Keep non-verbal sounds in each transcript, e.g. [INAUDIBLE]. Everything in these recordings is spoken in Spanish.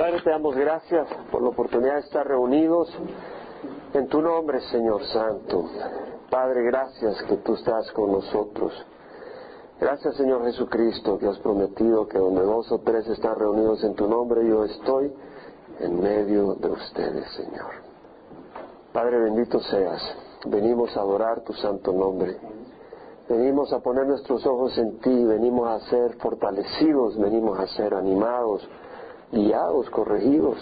Padre, te damos gracias por la oportunidad de estar reunidos en tu nombre, Señor Santo. Padre, gracias que tú estás con nosotros. Gracias, Señor Jesucristo, que has prometido que donde dos o tres están reunidos en tu nombre, yo estoy en medio de ustedes, Señor. Padre, bendito seas. Venimos a adorar tu santo nombre. Venimos a poner nuestros ojos en ti, venimos a ser fortalecidos, venimos a ser animados, guiados, corregidos,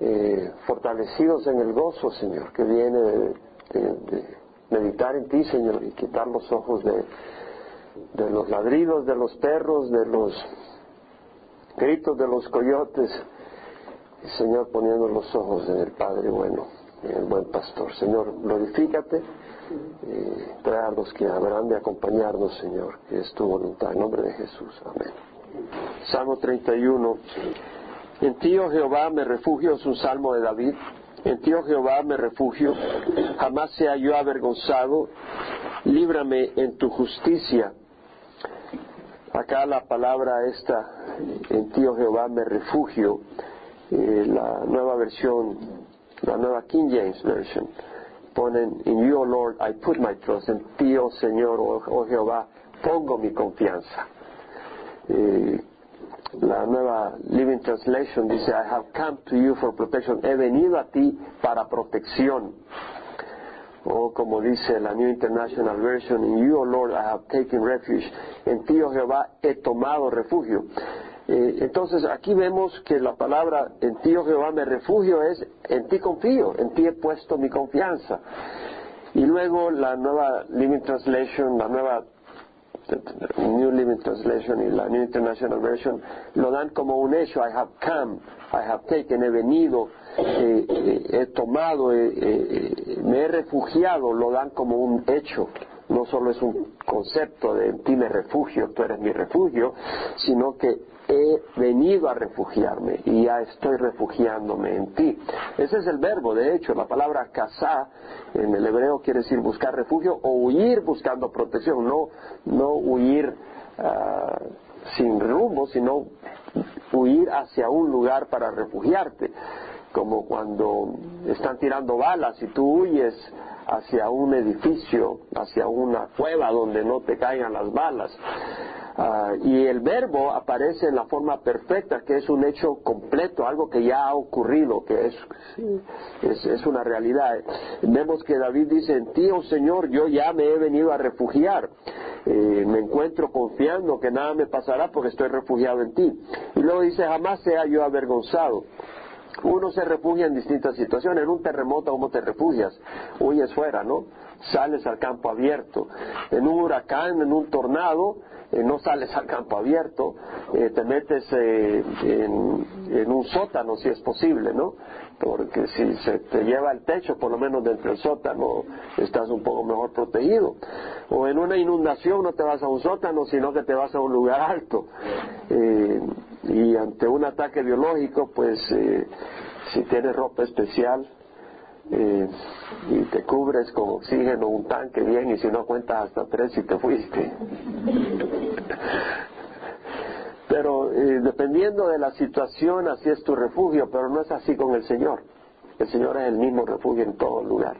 eh, fortalecidos en el gozo, Señor, que viene de, meditar en ti, Señor, y quitar los ojos de, los ladridos de los perros, de los gritos de los coyotes, Señor, poniendo los ojos en el Padre bueno, en el buen pastor. Señor, glorifícate y trae a los que habrán de acompañarnos, Señor, que es tu voluntad. En nombre de Jesús. Amén. Salmo 31. En ti, oh Jehová, me refugio, es un salmo de David. En ti, oh Jehová, me refugio, jamás sea yo avergonzado, líbrame en tu justicia. Acá la palabra esta, en ti, oh Jehová, me refugio, eh, la nueva versión, la nueva King James Version, ponen, in you, oh Lord, I put my trust, en ti, oh Señor, oh, oh Jehová, pongo mi confianza. La nueva Living Translation dice, I have come to you for protection. He venido a ti para protección. O como dice la New International Version, in you, O Lord, I have taken refuge. En ti, oh Jehová, he tomado refugio. Entonces aquí vemos que la palabra en ti, oh Jehová, me refugio es en ti confío, en ti he puesto mi confianza. Y luego la nueva Living Translation, la nueva New Living Translation y la New International Version lo dan como un hecho. I have come, I have taken, he venido, eh, eh, he tomado, eh, me he refugiado, lo dan como un hecho. No solo es un concepto de en ti me refugio, tú eres mi refugio, sino que he venido a refugiarme y ya estoy refugiándome en ti. Ese es el verbo, de hecho, la palabra casá en el hebreo quiere decir buscar refugio o huir buscando protección, no, no huir ah, sin rumbo, sino huir hacia un lugar para refugiarte, como cuando están tirando balas y tú huyes hacia un edificio, hacia una cueva donde no te caigan las balas. Ah, y el verbo aparece en la forma perfecta, que es un hecho completo, algo que ya ha ocurrido, que es, es, una realidad. Vemos que David dice, en ti, oh Señor, yo ya me he venido a refugiar. Eh, me encuentro confiando que nada me pasará porque estoy refugiado en ti. Y luego dice, jamás sea yo avergonzado. Uno se refugia en distintas situaciones. En un terremoto, ¿cómo te refugias? Huyes fuera, ¿no? Sales al campo abierto. En un huracán, en un tornado, eh, no sales al campo abierto, eh, te metes eh, en, un sótano si es posible, ¿no? Porque si se te lleva el techo, por lo menos dentro del sótano estás un poco mejor protegido. O en una inundación no te vas a un sótano, sino que te vas a un lugar alto. Y ante un ataque biológico, pues si tienes ropa especial, eh, y te cubres con oxígeno, un tanque bien, y si no cuentas hasta tres y te fuiste. [LAUGHS] Pero eh, dependiendo de la situación, así es tu refugio, pero no es así con el Señor. El Señor es el mismo refugio en todo lugar.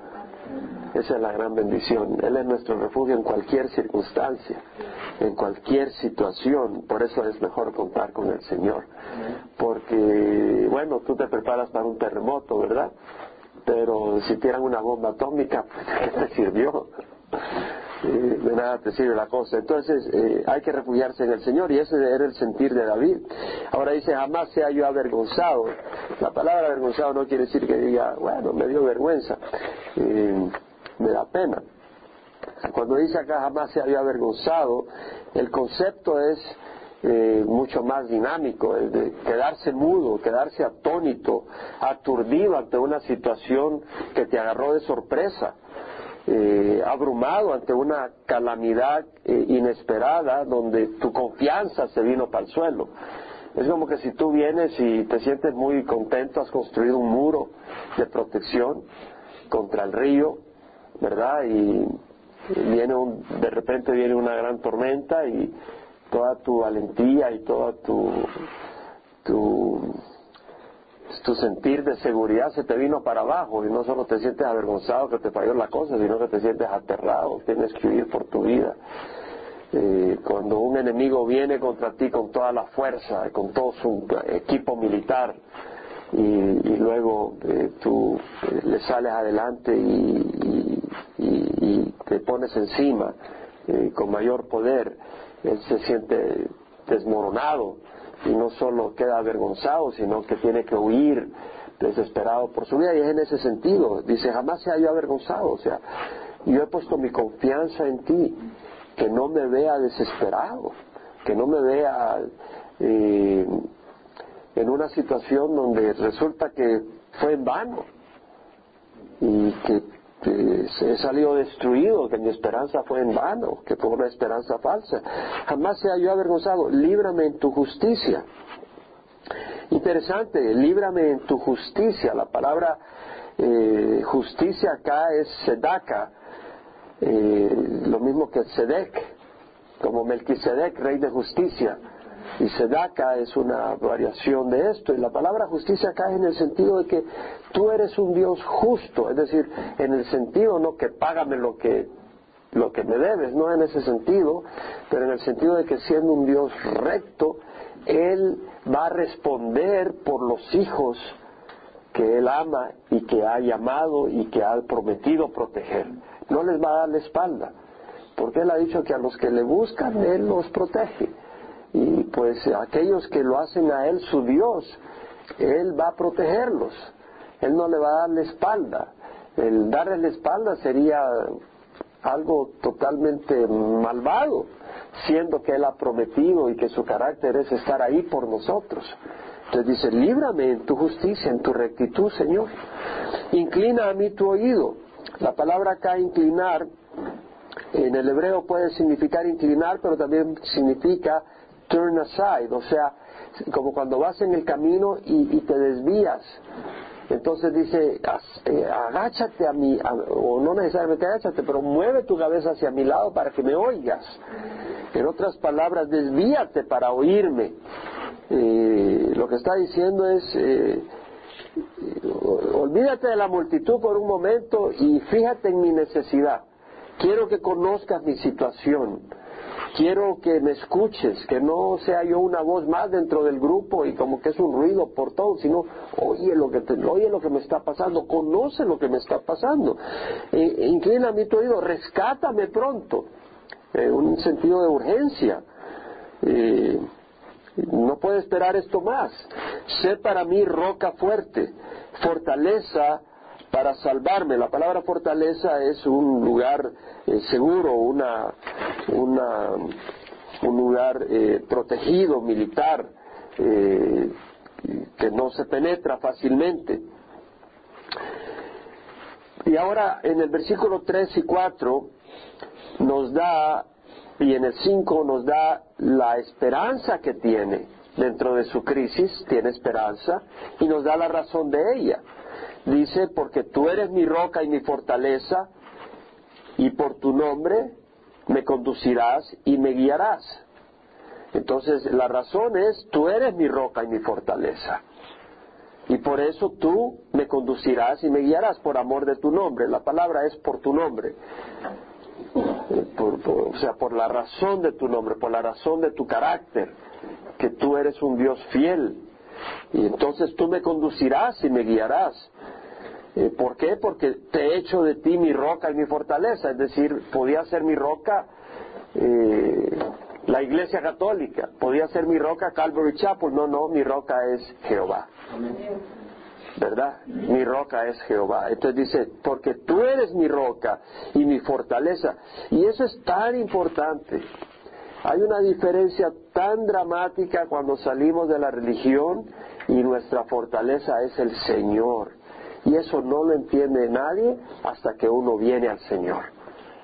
Esa es la gran bendición. Él es nuestro refugio en cualquier circunstancia, en cualquier situación. Por eso es mejor contar con el Señor. Porque, bueno, tú te preparas para un terremoto, ¿verdad? pero si tiran una bomba atómica, pues, ¿qué te sirvió? de nada te sirve la cosa. Entonces eh, hay que refugiarse en el Señor y ese era el sentir de David. Ahora dice, jamás sea yo avergonzado. La palabra avergonzado no quiere decir que diga, bueno, me dio vergüenza, eh, me da pena. Cuando dice acá jamás sea yo avergonzado, el concepto es eh, mucho más dinámico, el de quedarse mudo, quedarse atónito, aturdido ante una situación que te agarró de sorpresa, eh, abrumado ante una calamidad eh, inesperada donde tu confianza se vino para el suelo. Es como que si tú vienes y te sientes muy contento, has construido un muro de protección contra el río, ¿verdad? Y, viene un, de repente viene una gran tormenta y toda tu valentía y toda tu, tu sentir de seguridad se te vino para abajo y no solo te sientes avergonzado que te falló la cosa, sino que te sientes aterrado, tienes que huir por tu vida. Eh, cuando un enemigo viene contra ti con toda la fuerza, con todo su equipo militar, y, luego eh, tú eh, le sales adelante y, te pones encima con mayor poder, él se siente desmoronado y no solo queda avergonzado, sino que tiene que huir desesperado por su vida y es en ese sentido, dice, jamás se haya avergonzado, o sea, yo he puesto mi confianza en ti, que no me vea desesperado, que no me vea eh, en una situación donde resulta que fue en vano y que he salido destruido, que mi esperanza fue en vano, que fue una esperanza falsa. Jamás sea yo avergonzado, líbrame en tu justicia. Interesante, líbrame en tu justicia. La palabra eh, justicia acá es sedaka, eh, lo mismo que Sedek, como Melquisedec, rey de justicia. Y Sedaka es una variación de esto. Y la palabra justicia acá es en el sentido de que tú eres un Dios justo, es decir, en el sentido no que págame lo que lo que me debes, no en ese sentido, pero en el sentido de que siendo un Dios recto, Él va a responder por los hijos que Él ama y que ha llamado y que ha prometido proteger. No les va a dar la espalda, porque Él ha dicho que a los que le buscan, Él los protege y pues aquellos que lo hacen a Él su Dios, Él va a protegerlos, Él no le va a dar la espalda. El darle la espalda sería algo totalmente malvado, siendo que Él ha prometido y que su carácter es estar ahí por nosotros. Entonces dice, líbrame en tu justicia, en tu rectitud, Señor. Inclina a mí tu oído. La palabra acá inclinar, en el hebreo puede significar inclinar, pero también significa turn aside, o sea, como cuando vas en el camino y, te desvías. Entonces dice, eh, agáchate a mí, o no necesariamente agáchate, pero mueve tu cabeza hacia mi lado para que me oigas. En otras palabras, desvíate para oírme. Eh, lo que está diciendo es, eh, olvídate de la multitud por un momento y fíjate en mi necesidad. Quiero que conozcas mi situación quiero que me escuches, que no sea yo una voz más dentro del grupo y como que es un ruido por todo, sino oye lo que, oye lo que me está pasando, conoce lo que me está pasando, e, inclina mi tu oído, rescátame pronto, en un sentido de urgencia. Eh, no puedo esperar esto más. Sé para mí roca fuerte, fortaleza para salvarme. La palabra fortaleza es un lugar eh, seguro, una, una, un lugar eh, protegido, militar, eh, que no se penetra fácilmente. Y ahora en el versículo 3 y 4 nos da, y en el 5 nos da la esperanza que tiene dentro de su crisis, tiene esperanza, y nos da la razón de ella. Dice, porque tú eres mi roca y mi fortaleza, y por tu nombre me conducirás y me guiarás. Entonces, la razón es, tú eres mi roca y mi fortaleza. Y por eso tú me conducirás y me guiarás por amor de tu nombre. La palabra es por tu nombre. o sea, por la razón de tu nombre, por la razón de tu carácter, que tú eres un Dios fiel. Y entonces tú me conducirás y me guiarás. Eh, ¿Por qué? Porque te he hecho de ti mi roca y mi fortaleza. Es decir, podía ser mi roca eh, la Iglesia Católica, podía ser mi roca Calvary Chapel. No, no, mi roca es Jehová. ¿Verdad? Mi roca es Jehová. Entonces dice, porque tú eres mi roca y mi fortaleza. Y eso es tan importante. Hay una diferencia tan dramática cuando salimos de la religión y nuestra fortaleza es el Señor. Y eso no lo entiende nadie hasta que uno viene al Señor.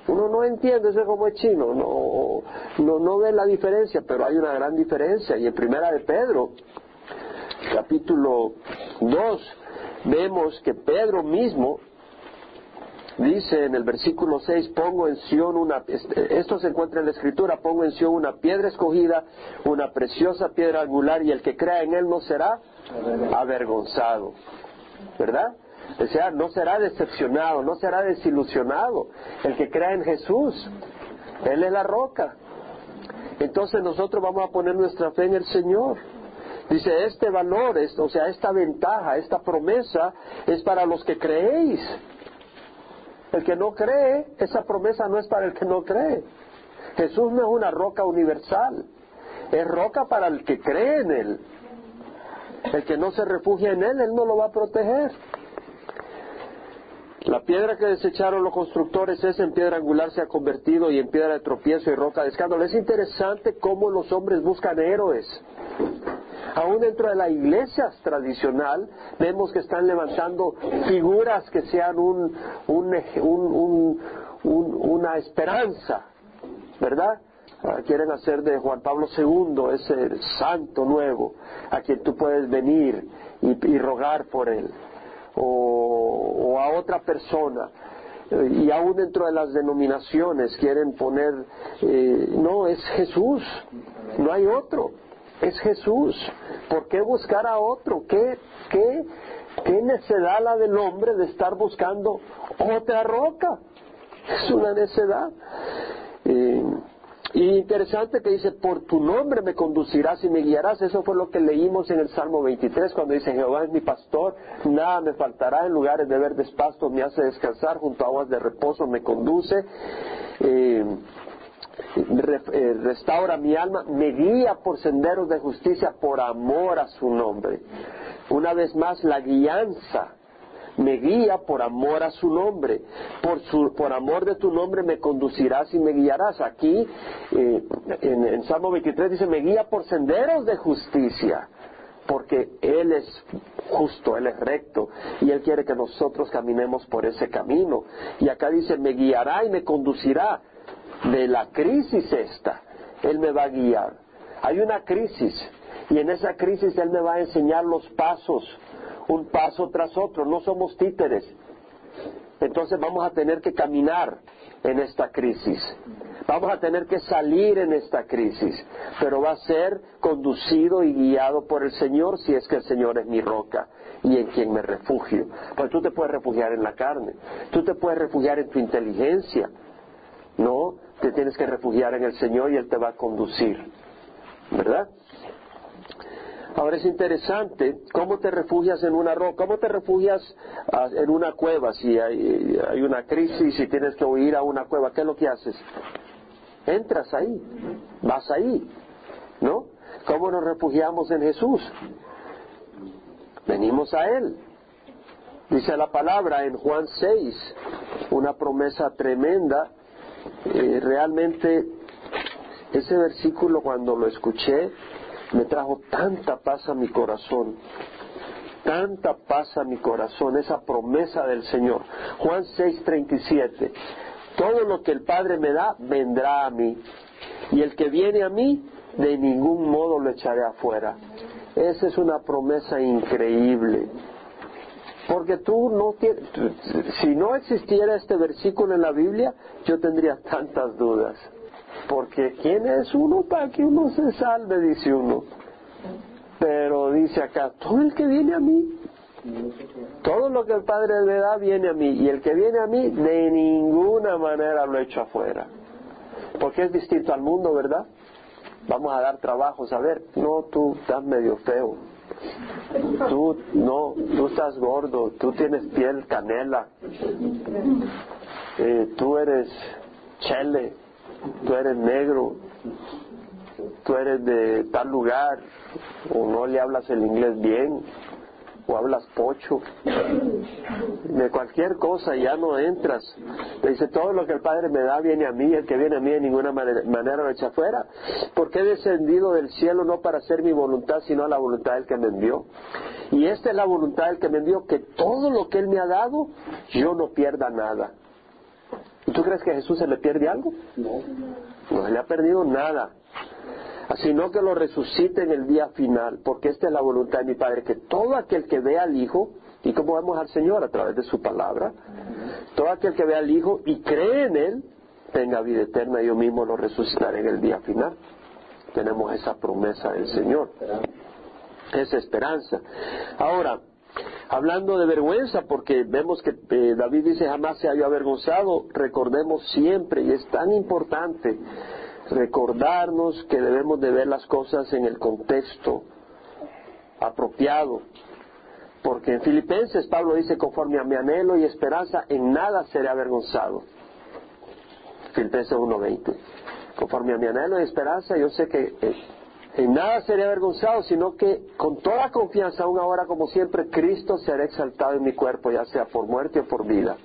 Uno no entiende, eso como es chino, no, no, no ve la diferencia, pero hay una gran diferencia. Y en Primera de Pedro, capítulo 2, vemos que Pedro mismo Dice en el versículo 6, pongo en Sion una, este, esto se encuentra en la escritura, pongo en Sion una piedra escogida, una preciosa piedra angular y el que crea en él no será avergonzado. ¿Verdad? O sea, no será decepcionado, no será desilusionado. El que crea en Jesús, Él es la roca. Entonces nosotros vamos a poner nuestra fe en el Señor. Dice, este valor, o sea, esta ventaja, esta promesa es para los que creéis. El que no cree, esa promesa no es para el que no cree. Jesús no es una roca universal, es roca para el que cree en Él. El que no se refugia en Él, Él no lo va a proteger. La piedra que desecharon los constructores es en piedra angular se ha convertido y en piedra de tropiezo y roca de escándalo. Es interesante cómo los hombres buscan héroes. Aún dentro de la iglesia tradicional vemos que están levantando figuras que sean un, una esperanza, ¿verdad? Ah, quieren hacer de Juan Pablo II ese santo nuevo a quien tú puedes venir y rogar por él o, a otra persona y aún dentro de las denominaciones quieren poner, eh, no, es Jesús, no hay otro, es Jesús. ¿Por qué buscar a otro? ¿Qué, qué, qué necedad la del hombre de estar buscando otra roca? Es una necedad. Y interesante que dice, por tu nombre me conducirás y me guiarás. Eso fue lo que leímos en el Salmo 23 cuando dice, Jehová es mi pastor, nada me faltará en lugares de verdes pastos, me hace descansar, junto a aguas de reposo me conduce. Eh, restaura mi alma, me guía por senderos de justicia por amor a su nombre. Una vez más, la guianza me guía por amor a su nombre. Por, su, por amor de tu nombre me conducirás y me guiarás. Aquí eh, en, en Salmo 23 dice, me guía por senderos de justicia porque Él es justo, Él es recto y Él quiere que nosotros caminemos por ese camino. Y acá dice, me guiará y me conducirá de la crisis esta. Él me va a guiar. Hay una crisis y en esa crisis Él me va a enseñar los pasos un paso tras otro, no somos títeres. Entonces vamos a tener que caminar en esta crisis. Vamos a tener que salir en esta crisis, pero va a ser conducido y guiado por el Señor si es que el Señor es mi roca y en quien me refugio. Porque tú te puedes refugiar en la carne, tú te puedes refugiar en tu inteligencia, ¿no? Te tienes que refugiar en el Señor y Él te va a conducir, ¿verdad? Ahora es interesante cómo te refugias en una roca, cómo te refugias en una cueva si hay, una crisis y tienes que huir a una cueva. ¿Qué es lo que haces? Entras ahí, vas ahí, ¿no? ¿Cómo nos refugiamos en Jesús? Venimos a Él. Dice la palabra en Juan 6, una promesa tremenda. Eh, realmente ese versículo cuando lo escuché me trajo tanta paz a mi corazón, tanta paz a mi corazón, esa promesa del Señor. Juan 6:37, todo lo que el Padre me da, vendrá a mí, y el que viene a mí, de ningún modo lo echaré afuera. Esa es una promesa increíble. Porque tú no tienes, si no existiera este versículo en la Biblia, yo tendría tantas dudas. Porque ¿quién es uno para que uno se salve? Dice uno. Pero dice acá, todo el que viene a mí, todo lo que el Padre le da viene a mí. Y el que viene a mí, de ninguna manera lo echo afuera. Porque es distinto al mundo, ¿verdad? Vamos a dar trabajos. A ver, no, tú estás medio feo. Tú, no, tú estás gordo. Tú tienes piel canela. Eh, tú eres chele tú eres negro, tú eres de tal lugar, o no le hablas el inglés bien, o hablas pocho, de cualquier cosa ya no entras. Le dice, todo lo que el Padre me da viene a mí, el que viene a mí de ninguna manera, lo echa afuera, porque he descendido del cielo no para hacer mi voluntad, sino a la voluntad del que me envió. Y esta es la voluntad del que me envió, que todo lo que Él me ha dado, yo no pierda nada, ¿Y tú crees que a Jesús se le pierde algo? No. No se le ha perdido nada. Sino que lo resucite en el día final, porque esta es la voluntad de mi Padre, que todo aquel que vea al Hijo, y como vemos al Señor a través de su palabra, Todo aquel que vea al Hijo y cree en Él, tenga vida eterna, yo mismo lo resucitaré en el día final. Tenemos esa promesa del Señor, esa esperanza. Ahora, hablando de vergüenza, porque vemos que eh, David dice jamás se haya avergonzado, recordemos siempre, y es tan importante recordarnos que debemos de ver las cosas en el contexto apropiado. Porque en Filipenses Pablo dice, conforme a mi anhelo y esperanza, en nada seré avergonzado. Filipenses 1.20. Conforme a mi anhelo y esperanza, yo sé que eh, en nada seré avergonzado, sino que con toda confianza, aún ahora como siempre, Cristo será exaltado en mi cuerpo, ya sea por muerte o por vida.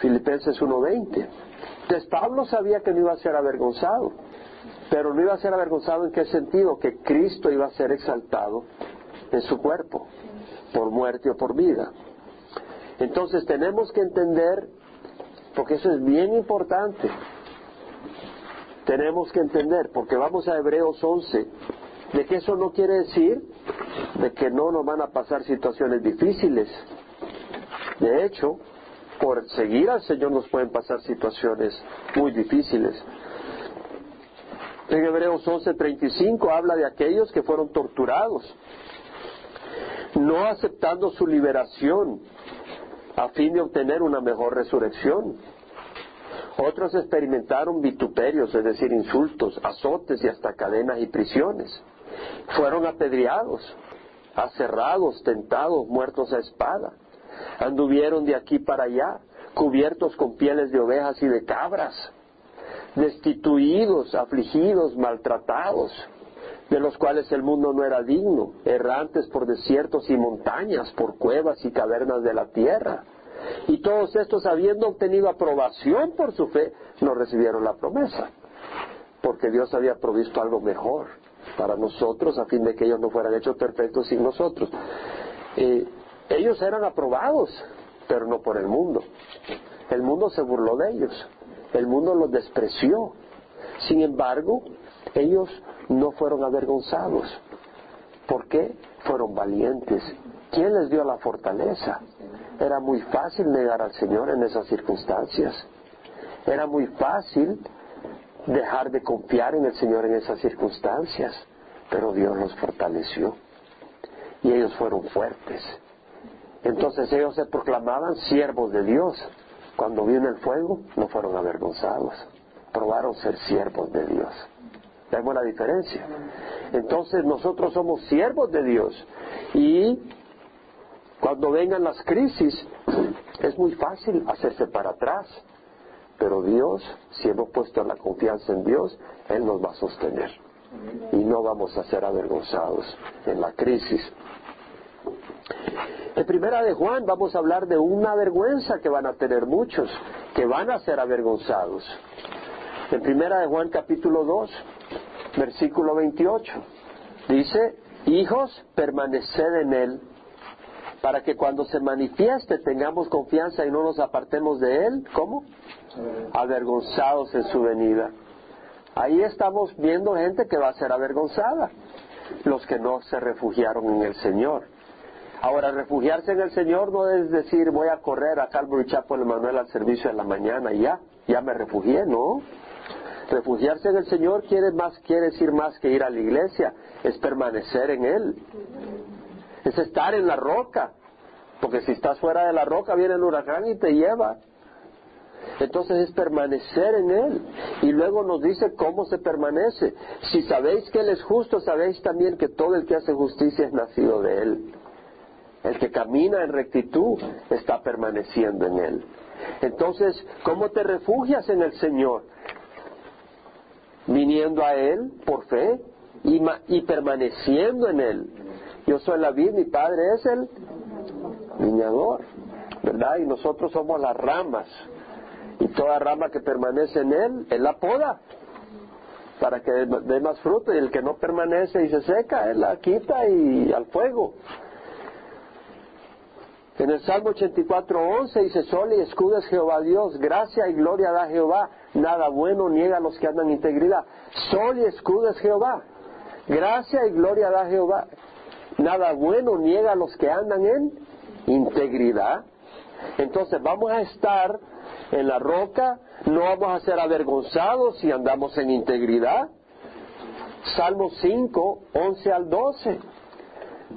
Filipenses 1.20. Entonces Pablo sabía que no iba a ser avergonzado, pero no iba a ser avergonzado en qué sentido, que Cristo iba a ser exaltado en su cuerpo, por muerte o por vida. Entonces tenemos que entender, porque eso es bien importante, tenemos que entender, porque vamos a Hebreos 11, de que eso no quiere decir de que no nos van a pasar situaciones difíciles. De hecho, por seguir al Señor nos pueden pasar situaciones muy difíciles. En Hebreos 11:35 habla de aquellos que fueron torturados, no aceptando su liberación a fin de obtener una mejor resurrección. Otros experimentaron vituperios, es decir, insultos, azotes y hasta cadenas y prisiones. Fueron apedreados, aserrados, tentados, muertos a espada. Anduvieron de aquí para allá, cubiertos con pieles de ovejas y de cabras, destituidos, afligidos, maltratados, de los cuales el mundo no era digno, errantes por desiertos y montañas, por cuevas y cavernas de la tierra. Y todos estos, habiendo obtenido aprobación por su fe, no recibieron la promesa, porque Dios había provisto algo mejor para nosotros a fin de que ellos no fueran hechos perfectos sin nosotros. Eh, ellos eran aprobados, pero no por el mundo. El mundo se burló de ellos, el mundo los despreció. Sin embargo, ellos no fueron avergonzados. ¿Por qué? Fueron valientes. ¿Quién les dio la fortaleza? Era muy fácil negar al Señor en esas circunstancias. Era muy fácil dejar de confiar en el Señor en esas circunstancias. Pero Dios los fortaleció. Y ellos fueron fuertes. Entonces ellos se proclamaban siervos de Dios. Cuando vino el fuego, no fueron avergonzados. Probaron ser siervos de Dios. Vemos la diferencia. Entonces nosotros somos siervos de Dios. Y cuando vengan las crisis, es muy fácil hacerse para atrás. Pero Dios, si hemos puesto la confianza en Dios, Él nos va a sostener. Y no vamos a ser avergonzados en la crisis. En primera de Juan vamos a hablar de una vergüenza que van a tener muchos, que van a ser avergonzados. En primera de Juan capítulo 2, versículo 28, dice, hijos, permaneced en él, para que cuando se manifieste tengamos confianza y no nos apartemos de él, ¿cómo? Avergonzados en su venida. Ahí estamos viendo gente que va a ser avergonzada, los que no se refugiaron en el Señor. Ahora, refugiarse en el Señor no es decir voy a correr a Calvary Chapel Manuel al servicio de la mañana y ya, ya me refugié, no. Refugiarse en el Señor quiere más, quiere decir más que ir a la iglesia, es permanecer en Él. Es estar en la roca, porque si estás fuera de la roca viene el huracán y te lleva. Entonces es permanecer en Él. Y luego nos dice cómo se permanece. Si sabéis que Él es justo, sabéis también que todo el que hace justicia es nacido de Él. El que camina en rectitud está permaneciendo en Él. Entonces, ¿cómo te refugias en el Señor? Viniendo a Él por fe y, y permaneciendo en Él. Yo soy la vid, mi Padre es el viñador, ¿verdad? Y nosotros somos las ramas. Y toda rama que permanece en Él, Él la poda para que dé más fruto. Y el que no permanece y se seca, Él la quita y al fuego. En el Salmo 84.11 dice, Sol y escudo es Jehová Dios, gracia y gloria da Jehová, nada bueno niega a los que andan en integridad. Sol y escudo es Jehová, gracia y gloria da Jehová, nada bueno niega a los que andan en integridad. Entonces vamos a estar en la roca, no vamos a ser avergonzados si andamos en integridad. Salmo 5, 11 al 12.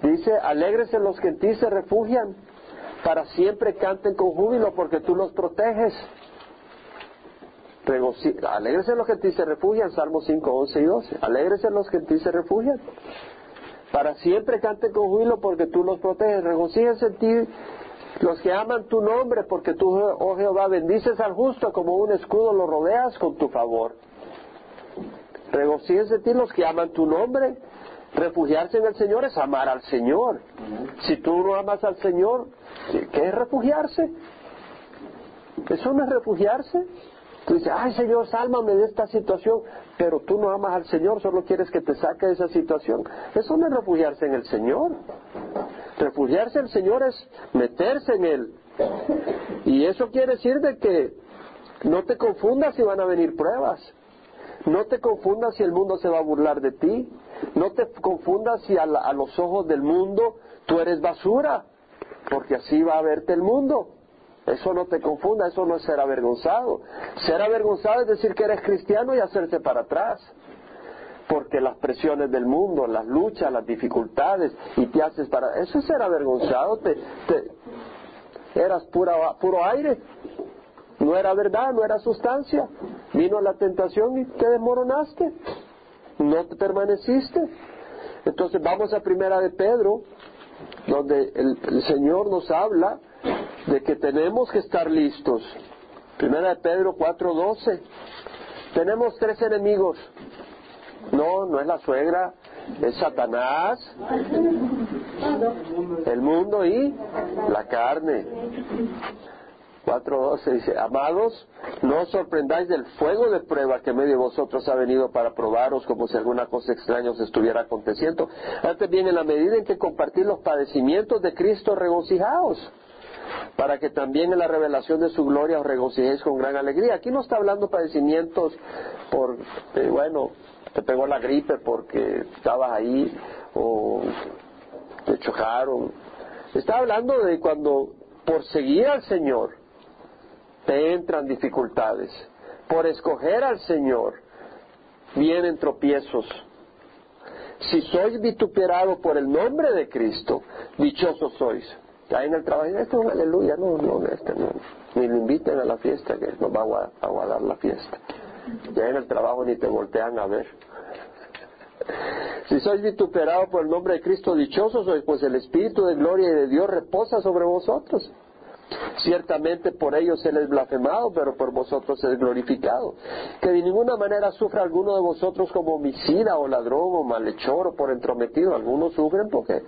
Dice, alégrese los que en ti se refugian, para siempre canten con júbilo porque tú los proteges. Alégrese los que en ti se refugian, Salmo 5, 11 y 12. Alégrese los que en ti se refugian. Para siempre canten con júbilo porque tú los proteges. Regocíjense en ti los que aman tu nombre porque tú, oh Jehová, bendices al justo como un escudo lo rodeas con tu favor. Regocíjense en ti los que aman tu nombre. Refugiarse en el Señor es amar al Señor. Si tú no amas al Señor, ¿qué es refugiarse? Eso no es refugiarse. Tú dices, ay Señor, sálvame de esta situación, pero tú no amas al Señor, solo quieres que te saque de esa situación. Eso no es refugiarse en el Señor. Refugiarse en el Señor es meterse en Él. Y eso quiere decir de que no te confundas si van a venir pruebas. No te confundas si el mundo se va a burlar de ti. No te confundas si a, a los ojos del mundo tú eres basura, porque así va a verte el mundo. Eso no te confunda, eso no es ser avergonzado. Ser avergonzado es decir que eres cristiano y hacerse para atrás. Porque las presiones del mundo, las luchas, las dificultades, y te haces para... Eso es ser avergonzado. Te, eras pura, puro aire. No era verdad, no era sustancia. Vino la tentación y te desmoronaste. No te permaneciste. Entonces vamos a primera de Pedro, donde el Señor nos habla de que tenemos que estar listos. Primera de Pedro 4:12. Tenemos tres enemigos. No, no es la suegra, es Satanás, el mundo y la carne. 4.12 dice, amados, no os sorprendáis del fuego de prueba que medio de vosotros ha venido para probaros como si alguna cosa extraña os estuviera aconteciendo. Antes bien, en la medida en que compartís los padecimientos de Cristo, regocijaos para que también en la revelación de su gloria os regocijéis con gran alegría. Aquí no está hablando padecimientos por, eh, bueno, te pegó la gripe porque estabas ahí o te chocaron. Está hablando de cuando por seguir al Señor te entran dificultades. Por escoger al Señor vienen tropiezos. Si sois vituperados por el nombre de Cristo, dichosos sois ahí en el trabajo, esto es un aleluya, no, no, este ni lo inviten a la fiesta, que nos va a, aguardar la fiesta. Ya en el trabajo ni te voltean a ver. Si sois vituperados por el nombre de Cristo, dichosos sois, pues el Espíritu de gloria y de Dios reposa sobre vosotros. Ciertamente por ellos se les blasfemado, pero por vosotros es glorificado. Que de ninguna manera sufra alguno de vosotros como homicida o ladrón o malhechor o por entrometido. Algunos sufren porque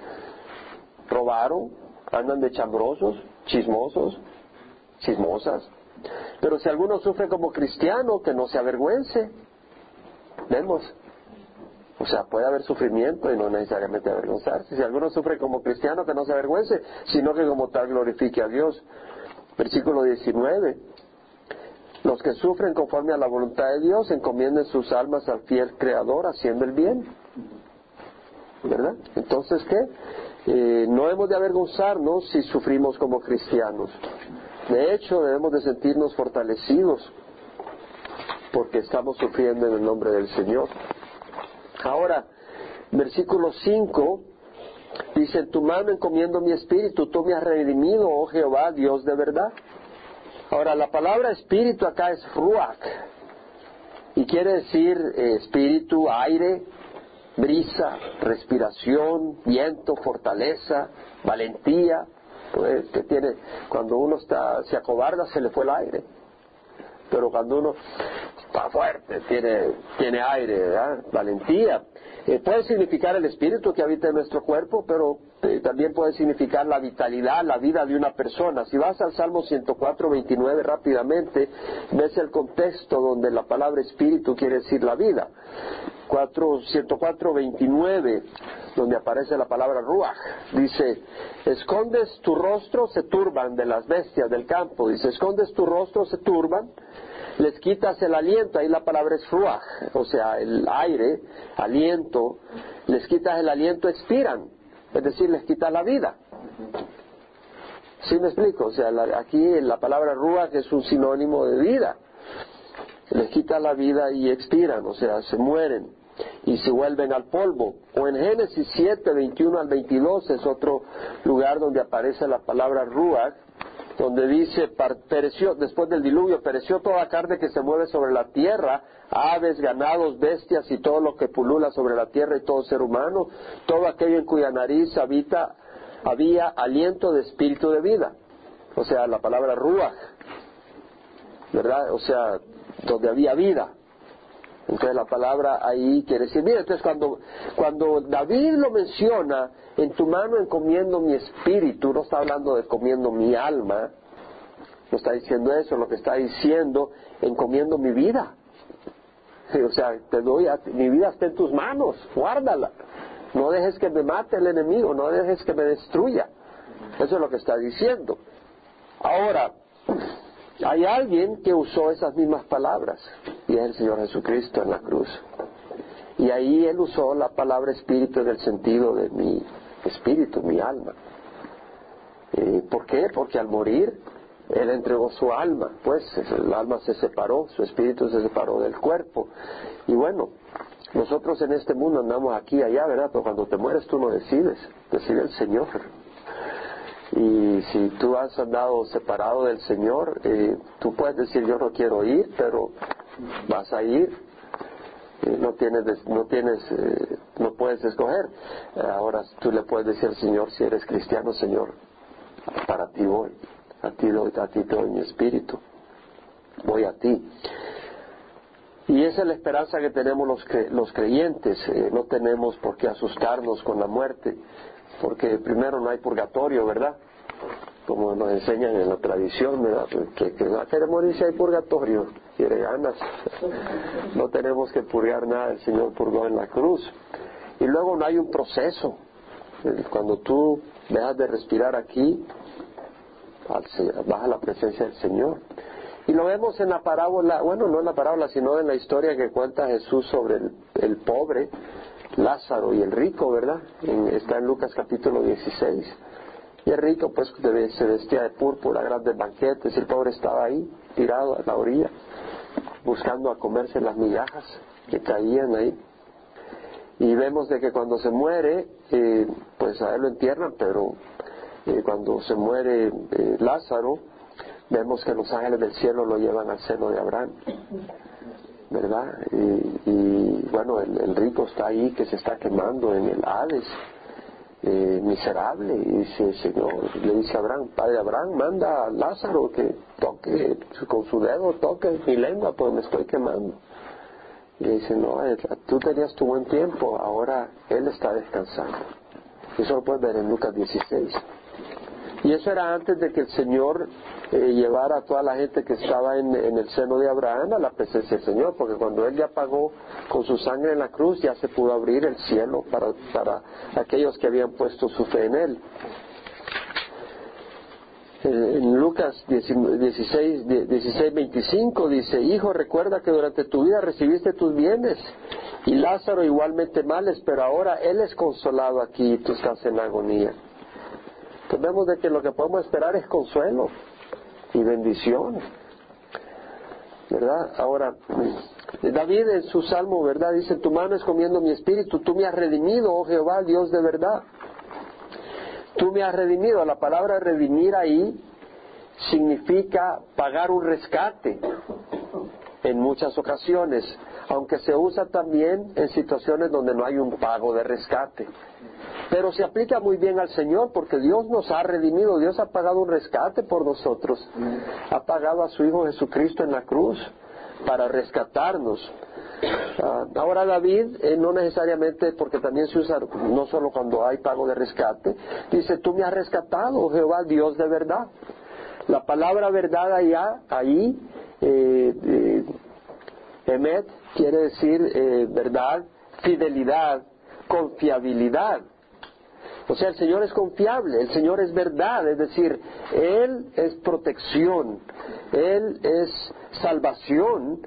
robaron, andan de chambrosos, chismosos, chismosas. Pero si alguno sufre como cristiano, que no se avergüence. Vemos. O sea, puede haber sufrimiento y no necesariamente avergonzarse. Si alguno sufre como cristiano, que no se avergüence, sino que como tal glorifique a Dios. Versículo 19. Los que sufren conforme a la voluntad de Dios encomienden sus almas al fiel Creador haciendo el bien. ¿Verdad? Entonces, ¿qué? Eh, no hemos de avergonzarnos si sufrimos como cristianos. De hecho, debemos de sentirnos fortalecidos porque estamos sufriendo en el nombre del Señor. Ahora, versículo 5 dice, en tu mano encomiendo mi espíritu, tú me has redimido, oh Jehová, Dios de verdad. Ahora, la palabra espíritu acá es ruach, y quiere decir eh, espíritu, aire, brisa, respiración, viento, fortaleza, valentía. Pues, que tiene, cuando uno está, se acobarda se le fue el aire. Pero cuando uno está fuerte, tiene, tiene aire, valentía. Eh, puede significar el espíritu que habita en nuestro cuerpo, pero eh, también puede significar la vitalidad, la vida de una persona. Si vas al Salmo 104, 29 rápidamente, ves el contexto donde la palabra espíritu quiere decir la vida. 104, 29, donde aparece la palabra ruach, dice, escondes tu rostro, se turban de las bestias del campo, dice, escondes tu rostro, se turban, les quitas el aliento, ahí la palabra es ruach, o sea, el aire, aliento, les quitas el aliento, expiran, es decir, les quitas la vida. ¿Sí me explico? O sea, aquí la palabra ruach es un sinónimo de vida. Les quita la vida y expiran, o sea, se mueren y se vuelven al polvo. O en Génesis 7, 21 al 22 es otro lugar donde aparece la palabra ruach, donde dice, pereció, después del diluvio, pereció toda carne que se mueve sobre la tierra, aves, ganados, bestias y todo lo que pulula sobre la tierra y todo ser humano, todo aquello en cuya nariz habita, había aliento de espíritu de vida. O sea, la palabra ruach, ¿verdad? O sea, donde había vida. Entonces la palabra ahí quiere decir, mira, entonces cuando, cuando David lo menciona, en tu mano encomiendo mi espíritu, no está hablando de comiendo mi alma, no está diciendo eso, lo que está diciendo, encomiendo mi vida. O sea, te doy, a, mi vida está en tus manos, guárdala. No dejes que me mate el enemigo, no dejes que me destruya. Eso es lo que está diciendo. Ahora, hay alguien que usó esas mismas palabras y es el Señor Jesucristo en la cruz. Y ahí Él usó la palabra espíritu en el sentido de mi espíritu, mi alma. ¿Por qué? Porque al morir Él entregó su alma, pues el alma se separó, su espíritu se separó del cuerpo. Y bueno, nosotros en este mundo andamos aquí y allá, ¿verdad? Pero cuando te mueres tú no decides, decide el Señor. Y si tú has andado separado del Señor, eh, tú puedes decir yo no quiero ir, pero vas a ir. Eh, no tienes, no tienes, eh, no puedes escoger. ahora tú le puedes decir al Señor si eres cristiano, Señor, para ti voy, a ti doy, a ti doy mi espíritu, voy a ti. Y esa es la esperanza que tenemos los, los creyentes. no tenemos por qué asustarnos con la muerte porque primero no hay purgatorio, ¿verdad? Como nos enseñan en la tradición, ¿verdad? Que, que no queremos morir si hay purgatorio, quiere ganas. No tenemos que purgar nada, el Señor purgó en la cruz. Y luego no hay un proceso. Cuando tú dejas de respirar aquí, vas a la presencia del Señor. Y lo vemos en la parábola, bueno, no en la parábola, sino en la historia que cuenta Jesús sobre el pobre Lázaro y el rico, ¿verdad? está en Lucas capítulo 16. Y el rico pues se vestía de púrpura, grandes banquetes, y el pobre estaba ahí, tirado a la orilla, buscando a comerse las migajas que caían ahí. Y vemos de que cuando se muere, eh, pues a él lo entierran, pero eh, cuando se muere eh, Lázaro, vemos que los ángeles del cielo lo llevan al seno de Abraham. ¿verdad? Y, bueno, el, rico está ahí que se está quemando en el Hades, eh, miserable, y dice, Señor, le dice a Abraham, Padre Abraham, manda a Lázaro que toque, con su dedo toque mi lengua, pues me estoy quemando. Y dice, no, eh, tú tenías tu buen tiempo, ahora él está descansando. Eso lo puedes ver en Lucas 16. Y eso era antes de que el Señor eh, llevar a toda la gente que estaba en, el seno de Abraham a la presencia del Señor, porque cuando Él ya pagó con su sangre en la cruz, ya se pudo abrir el cielo para, para aquellos que habían puesto su fe en Él. En Lucas 16, 16, 25 dice, Hijo, recuerda que durante tu vida recibiste tus bienes y Lázaro igualmente males, pero ahora Él es consolado aquí y tú estás en agonía. Entonces vemos de que lo que podemos esperar es consuelo y bendición. ¿Verdad? Ahora, David en su salmo, ¿verdad? Dice, tu mano es comiendo mi espíritu, tú me has redimido, oh Jehová, Dios de verdad. Tú me has redimido. La palabra redimir ahí significa pagar un rescate en muchas ocasiones, aunque se usa también en situaciones donde no hay un pago de rescate. Pero se aplica muy bien al Señor porque Dios nos ha redimido, Dios ha pagado un rescate por nosotros, ha pagado a su Hijo Jesucristo en la cruz para rescatarnos. Ah, ahora David, eh, no necesariamente, porque también se usa no solo cuando hay pago de rescate, dice, tú me has rescatado, oh Jehová, Dios de verdad. La palabra verdad allá, ahí, eh, emet, quiere decir verdad, fidelidad, confiabilidad. O sea, el Señor es confiable, el Señor es verdad, es decir, Él es protección, Él es salvación,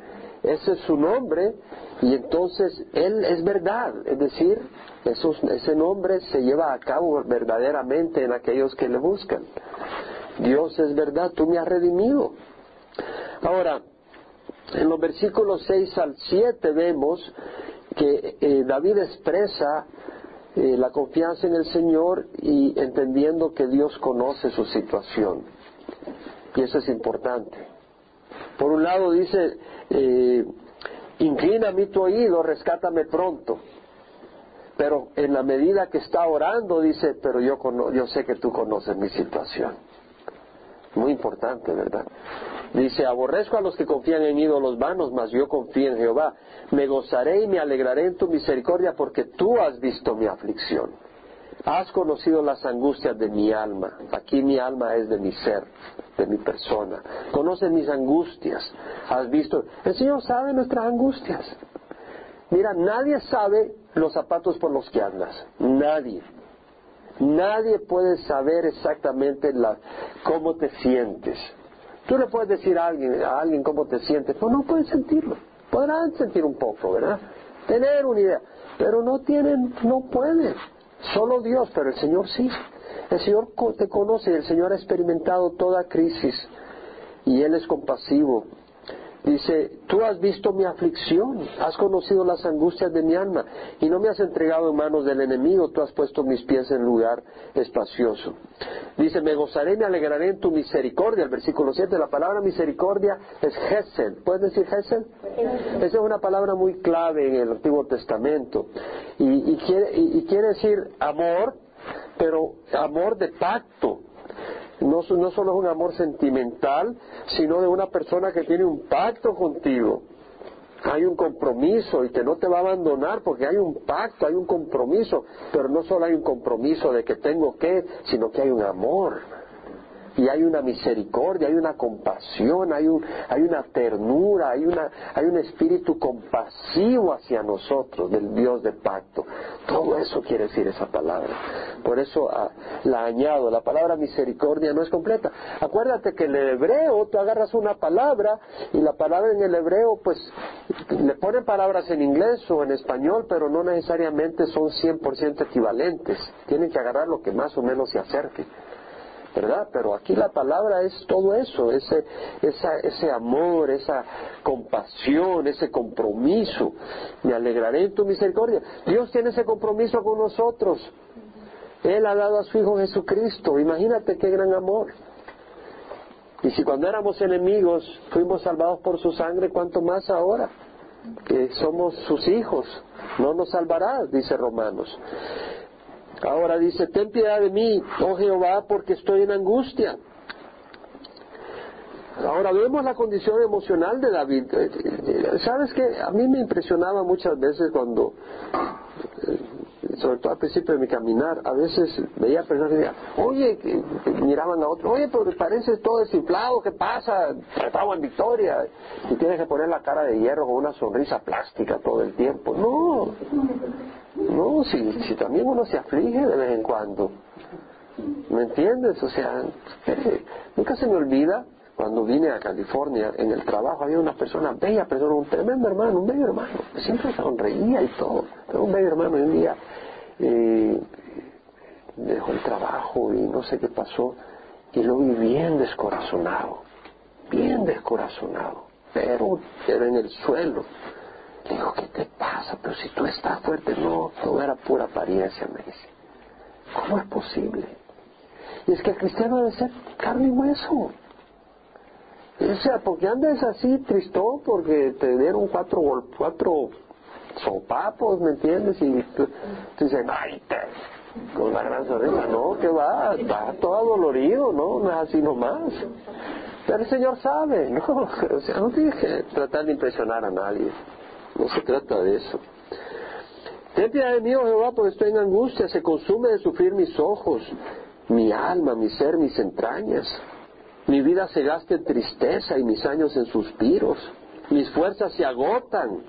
ese es su nombre, y entonces Él es verdad, es decir, ese nombre se lleva a cabo verdaderamente en aquellos que le buscan. Dios es verdad, tú me has redimido. Ahora, en los versículos 6 al 7 vemos que eh, David expresa eh, la confianza en el Señor y entendiendo que Dios conoce su situación. Y eso es importante. Por un lado dice, eh, inclina mí tu oído, rescátame pronto. Pero en la medida que está orando dice, pero yo, yo sé que tú conoces mi situación. Muy importante, ¿verdad? Dice, aborrezco a los que confían en ídolos vanos, mas yo confío en Jehová. Me gozaré y me alegraré en tu misericordia porque tú has visto mi aflicción. Has conocido las angustias de mi alma. Aquí mi alma es de mi ser, de mi persona. Conoce mis angustias. Has visto. El Señor sabe nuestras angustias. Mira, nadie sabe los zapatos por los que andas. Nadie. Nadie puede saber exactamente la, cómo te sientes. Tú le puedes decir a alguien, a alguien cómo te sientes, pero no pueden sentirlo. Podrán sentir un poco, ¿verdad? Tener una idea, pero no tienen, no pueden. Solo Dios, pero el Señor sí. El Señor te conoce, el Señor ha experimentado toda crisis y Él es compasivo Dice, tú has visto mi aflicción, has conocido las angustias de mi alma y no me has entregado en manos del enemigo, tú has puesto mis pies en lugar espacioso. Dice, me gozaré me alegraré en tu misericordia. El versículo 7, la palabra misericordia es Gesed. ¿Puedes decir Gesed? Esa es una palabra muy clave en el Antiguo Testamento y, quiere, y quiere decir amor, pero amor de pacto no, no solo es un amor sentimental, sino de una persona que tiene un pacto contigo. Hay un compromiso y que no te va a abandonar porque hay un pacto, hay un compromiso, pero no solo hay un compromiso de que tengo que, sino que hay un amor y hay una misericordia, hay una compasión, hay, un, hay una ternura, hay, una, hay un espíritu compasivo hacia nosotros del Dios de pacto. Todo eso quiere decir esa palabra. Por eso ah, la añado. La palabra misericordia no es completa. Acuérdate que en el hebreo tú agarras una palabra y la palabra en el hebreo pues le ponen palabras en inglés o en español, pero no necesariamente son 100% equivalentes. Tienen que agarrar lo que más o menos se acerque. ¿Verdad? Pero aquí la palabra es todo eso, ese, ese amor, esa compasión, ese compromiso. Me alegraré en tu misericordia. Dios tiene ese compromiso con nosotros. Él ha dado a su Hijo Jesucristo. Imagínate qué gran amor. Y si cuando éramos enemigos fuimos salvados por su sangre, ¿cuánto más ahora? Que somos sus hijos. No nos salvará, dice Romanos. Ahora dice, ten piedad de mí, oh Jehová, porque estoy en angustia. Ahora vemos la condición emocional de David. Eh, eh, ¿Sabes qué? A mí me impresionaba muchas veces cuando, eh, sobre todo al principio de mi caminar, a veces veía personas que oye, miraban a otro, oye, pero pareces todo desinflado, ¿qué pasa? En victoria. Y tienes que poner la cara de hierro con una sonrisa plástica todo el tiempo. No, no, si, si también uno se aflige de vez en cuando. ¿Me entiendes? O sea, nunca se me olvida cuando vine a California, en el trabajo había una persona bella, pero un tremendo hermano, un bello hermano, siempre sonreía y todo, pero un bello hermano, y un día eh, dejó el trabajo y no sé qué pasó, y lo vi bien descorazonado, bien descorazonado, pero, pero en el suelo, le digo, ¿qué te pasa? Pero si tú estás fuerte, no, todo era pura apariencia, me dice. ¿Cómo es posible? Y es que el cristiano debe ser carne y hueso. O sea, porque andes así tristón porque te dieron cuatro, cuatro sopapos, ¿me entiendes? Y tú, dices, ay, te, con una gran sonrisa, no, que va, está todo dolorido, ¿no? No es así nomás. Pero el Señor sabe, ¿no? [LAUGHS] O sea, no tienes que tratar de impresionar a nadie. No se trata de eso. Ten piedad de mí, oh Jehová, porque estoy en angustia, se consume de sufrir mis ojos, mi alma, mi ser, mis entrañas. Mi vida se gasta en tristeza y mis años en suspiros. Mis fuerzas se agotan.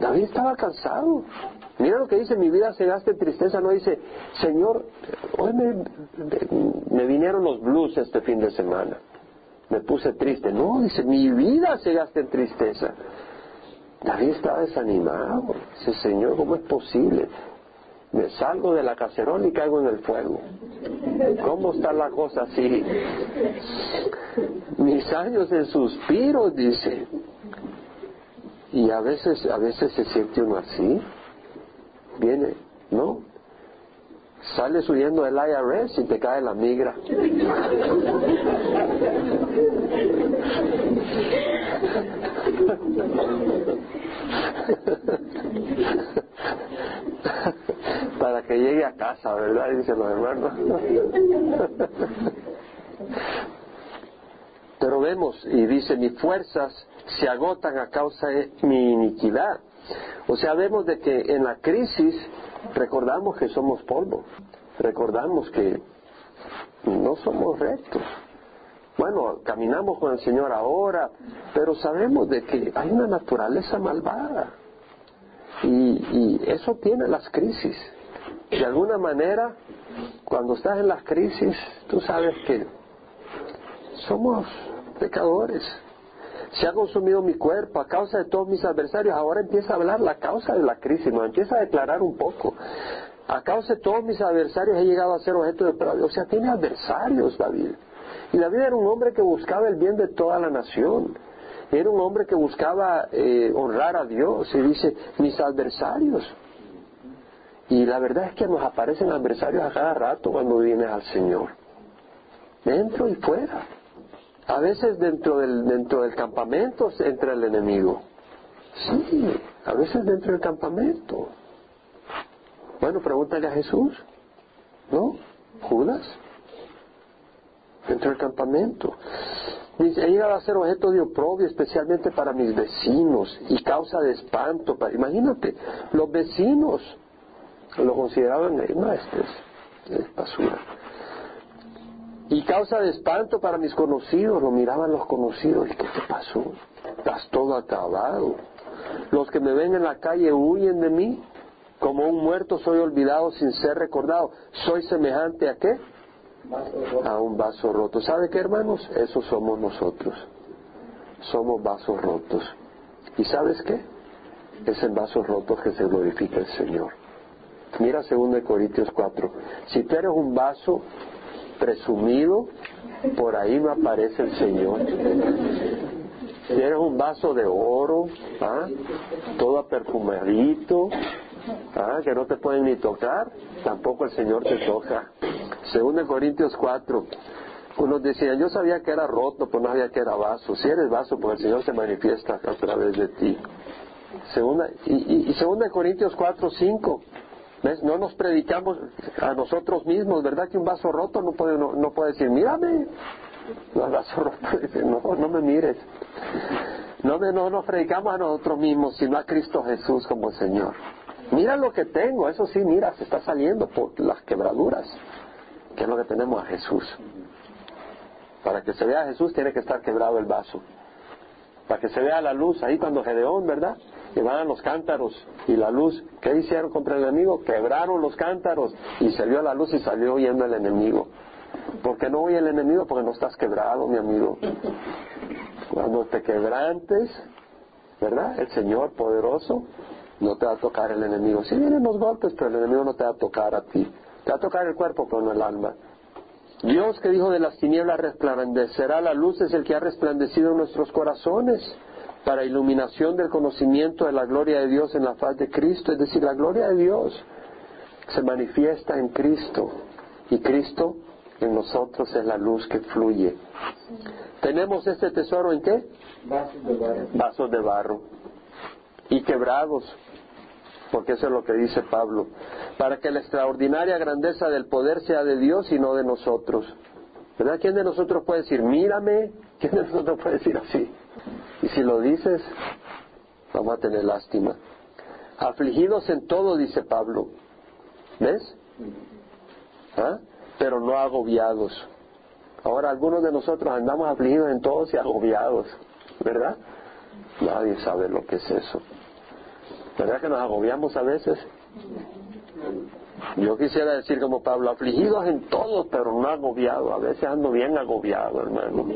David estaba cansado. Mira lo que dice, mi vida se gasta en tristeza. No dice, Señor, hoy me, me vinieron los blues este fin de semana. Me puse triste. No, dice, mi vida se gasta en tristeza. David estaba desanimado. Dice, Señor, ¿cómo es posible? Me salgo de la cacerola y caigo en el fuego. ¿Cómo está la cosa así? Mis años en suspiros, dice. Y a veces, a veces se siente uno así. Viene, ¿no? Sales huyendo del IRS y te cae la migra. [LAUGHS] Para que llegue a casa, ¿verdad? Dicen los hermanos. Pero vemos, y dice, mis fuerzas se agotan a causa de mi iniquidad. O sea, vemos de que en la crisis recordamos que somos polvo, recordamos que no somos rectos. Bueno, caminamos con el Señor ahora, pero sabemos de que hay una naturaleza malvada. Y, y eso tiene las crisis. De alguna manera, cuando estás en las crisis, tú sabes que somos pecadores. Se ha consumido mi cuerpo a causa de todos mis adversarios. Ahora empieza a hablar la causa de la crisis, nos empieza a declarar un poco. A causa de todos mis adversarios he llegado a ser objeto de prueba. O sea, tiene adversarios David. Y David era un hombre que buscaba el bien de toda la nación. Era un hombre que buscaba eh, honrar a Dios. Y dice, mis adversarios. Y la verdad es que nos aparecen adversarios a cada rato cuando vienes al Señor. Dentro y fuera. A veces dentro del, dentro del campamento entra el enemigo. Sí, a veces dentro del campamento. Bueno, pregúntale a Jesús. ¿No? Judas. Dentro del campamento. Dice, he llegado a ser objeto de oprobio, especialmente para mis vecinos, y causa de espanto. Para, imagínate, los vecinos lo consideraban, no, este es basura y causa de espanto para mis conocidos, lo miraban los conocidos, ¿y qué te pasó? Estás todo acabado. Los que me ven en la calle huyen de mí, como un muerto soy olvidado sin ser recordado. Soy semejante a qué? A un vaso roto. ¿Sabe qué, hermanos? Eso somos nosotros. Somos vasos rotos. ¿Y sabes qué? Es en vasos rotos que se glorifica el Señor. Mira 2 Corintios 4. Si tú eres un vaso presumido, por ahí no aparece el Señor. Si eres un vaso de oro, ¿ah? todo perfumadito, ¿ah? que no te pueden ni tocar, tampoco el Señor te toca. Según Corintios 4, unos decían, yo sabía que era roto, pero no sabía que era vaso. Si eres vaso, pues el Señor se manifiesta a través de ti. Segunda, y, segunda de Corintios 4, 5, ¿Ves? No nos predicamos a nosotros mismos, ¿verdad? Que un vaso roto no puede, no, puede decir, mírame. No, el vaso roto [LAUGHS] dice, no, no me mires. No, no nos predicamos a nosotros mismos, sino a Cristo Jesús como Señor. Mira lo que tengo, eso sí, mira, se está saliendo por las quebraduras, que es lo que tenemos a Jesús. Para que se vea a Jesús tiene que estar quebrado el vaso. Para que se vea la luz, ahí cuando Gedeón, ¿verdad? llevaban los cántaros y la luz. ¿Qué hicieron contra el enemigo? Quebraron los cántaros y salió la luz y salió huyendo el enemigo. ¿Por qué no huye el enemigo? Porque no estás quebrado, mi amigo. Cuando te quebrantes, ¿verdad? El Señor poderoso no te va a tocar el enemigo. Si vienen los golpes, pero el enemigo no te va a tocar a ti. Te va a tocar el cuerpo, pero no el alma. Dios que dijo de las tinieblas resplandecerá la luz es el que ha resplandecido en nuestros corazones para iluminación del conocimiento de la gloria de Dios en la faz de Cristo, es decir, la gloria de Dios se manifiesta en Cristo y Cristo en nosotros es la luz que fluye. ¿Tenemos este tesoro en qué? Vasos de barro. Vasos de barro. Y quebrados, porque eso es lo que dice Pablo, para que la extraordinaria grandeza del poder sea de Dios y no de nosotros. ¿Verdad? ¿Quién de nosotros puede decir, mírame? ¿Quién de nosotros puede decir así? Y si lo dices, vamos a tener lástima. Afligidos en todo, dice Pablo. ¿Ves? ¿Ah? Pero no agobiados. Ahora algunos de nosotros andamos afligidos en todos y agobiados, ¿verdad? Nadie sabe lo que es eso. ¿Verdad que nos agobiamos a veces? Yo quisiera decir como Pablo, afligidos en todo, pero no agobiado. A veces ando bien agobiado, hermano. [LAUGHS]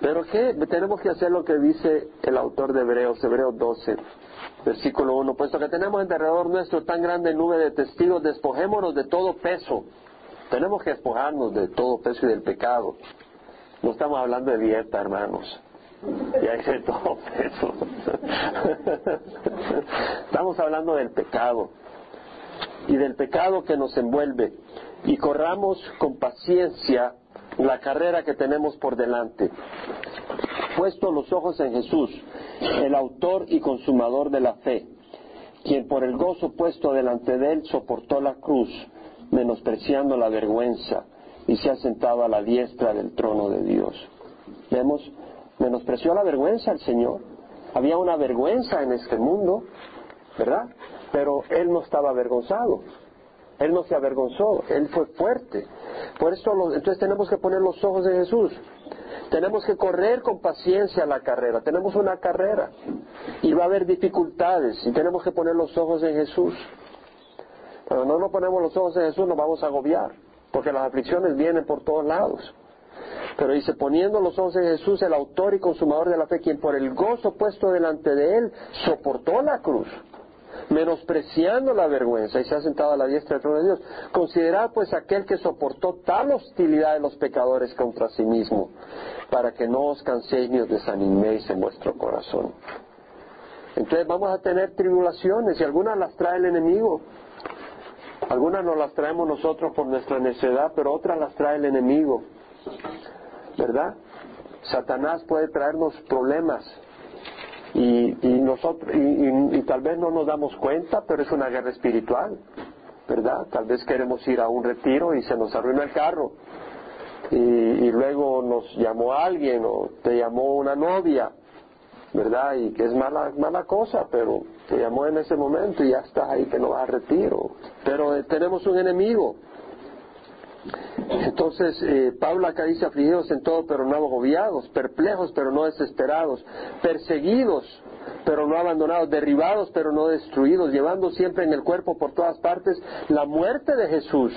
Pero ¿qué? Tenemos que hacer lo que dice el autor de Hebreos, Hebreos 12, versículo 1. Puesto que tenemos alrededor nuestro tan grande nube de testigos, despojémonos de todo peso. Tenemos que despojarnos de todo peso y del pecado. No estamos hablando de dieta, hermanos. Ya hice todo peso. Estamos hablando del pecado y del pecado que nos envuelve y corramos con paciencia la carrera que tenemos por delante. Puesto los ojos en Jesús, el autor y consumador de la fe, quien por el gozo puesto delante de él soportó la cruz, menospreciando la vergüenza, y se ha sentado a la diestra del trono de Dios. Vemos, menospreció la vergüenza el Señor. Había una vergüenza en este mundo, ¿verdad? Pero él no estaba avergonzado. Él no se avergonzó, él fue fuerte. Por eso entonces tenemos que poner los ojos en Jesús. Tenemos que correr con paciencia la carrera. Tenemos una carrera y va a haber dificultades y tenemos que poner los ojos en Jesús. Pero no nos ponemos los ojos en Jesús nos vamos a agobiar, porque las aflicciones vienen por todos lados. Pero dice, poniendo los en Jesús, el autor y consumador de la fe, quien por el gozo puesto delante de él soportó la cruz menospreciando la vergüenza y se ha sentado a la diestra del trono de Dios. Considerad pues aquel que soportó tal hostilidad de los pecadores contra sí mismo, para que no os canséis ni os desaniméis en vuestro corazón. Entonces vamos a tener tribulaciones y algunas las trae el enemigo. Algunas no las traemos nosotros por nuestra necedad, pero otras las trae el enemigo. ¿Verdad? Satanás puede traernos problemas y, y nosotros y, tal vez no nos damos cuenta pero es una guerra espiritual verdad tal vez queremos ir a un retiro y se nos arruina el carro y, luego nos llamó alguien o te llamó una novia verdad y que es mala mala cosa pero te llamó en ese momento y ya estás ahí que no vas a retiro. Pero eh, tenemos un enemigo entonces, eh, Pablo acá dice afligidos en todo, pero no agobiados, perplejos, pero no desesperados, perseguidos, pero no abandonados, derribados, pero no destruidos, llevando siempre en el cuerpo por todas partes la muerte de Jesús.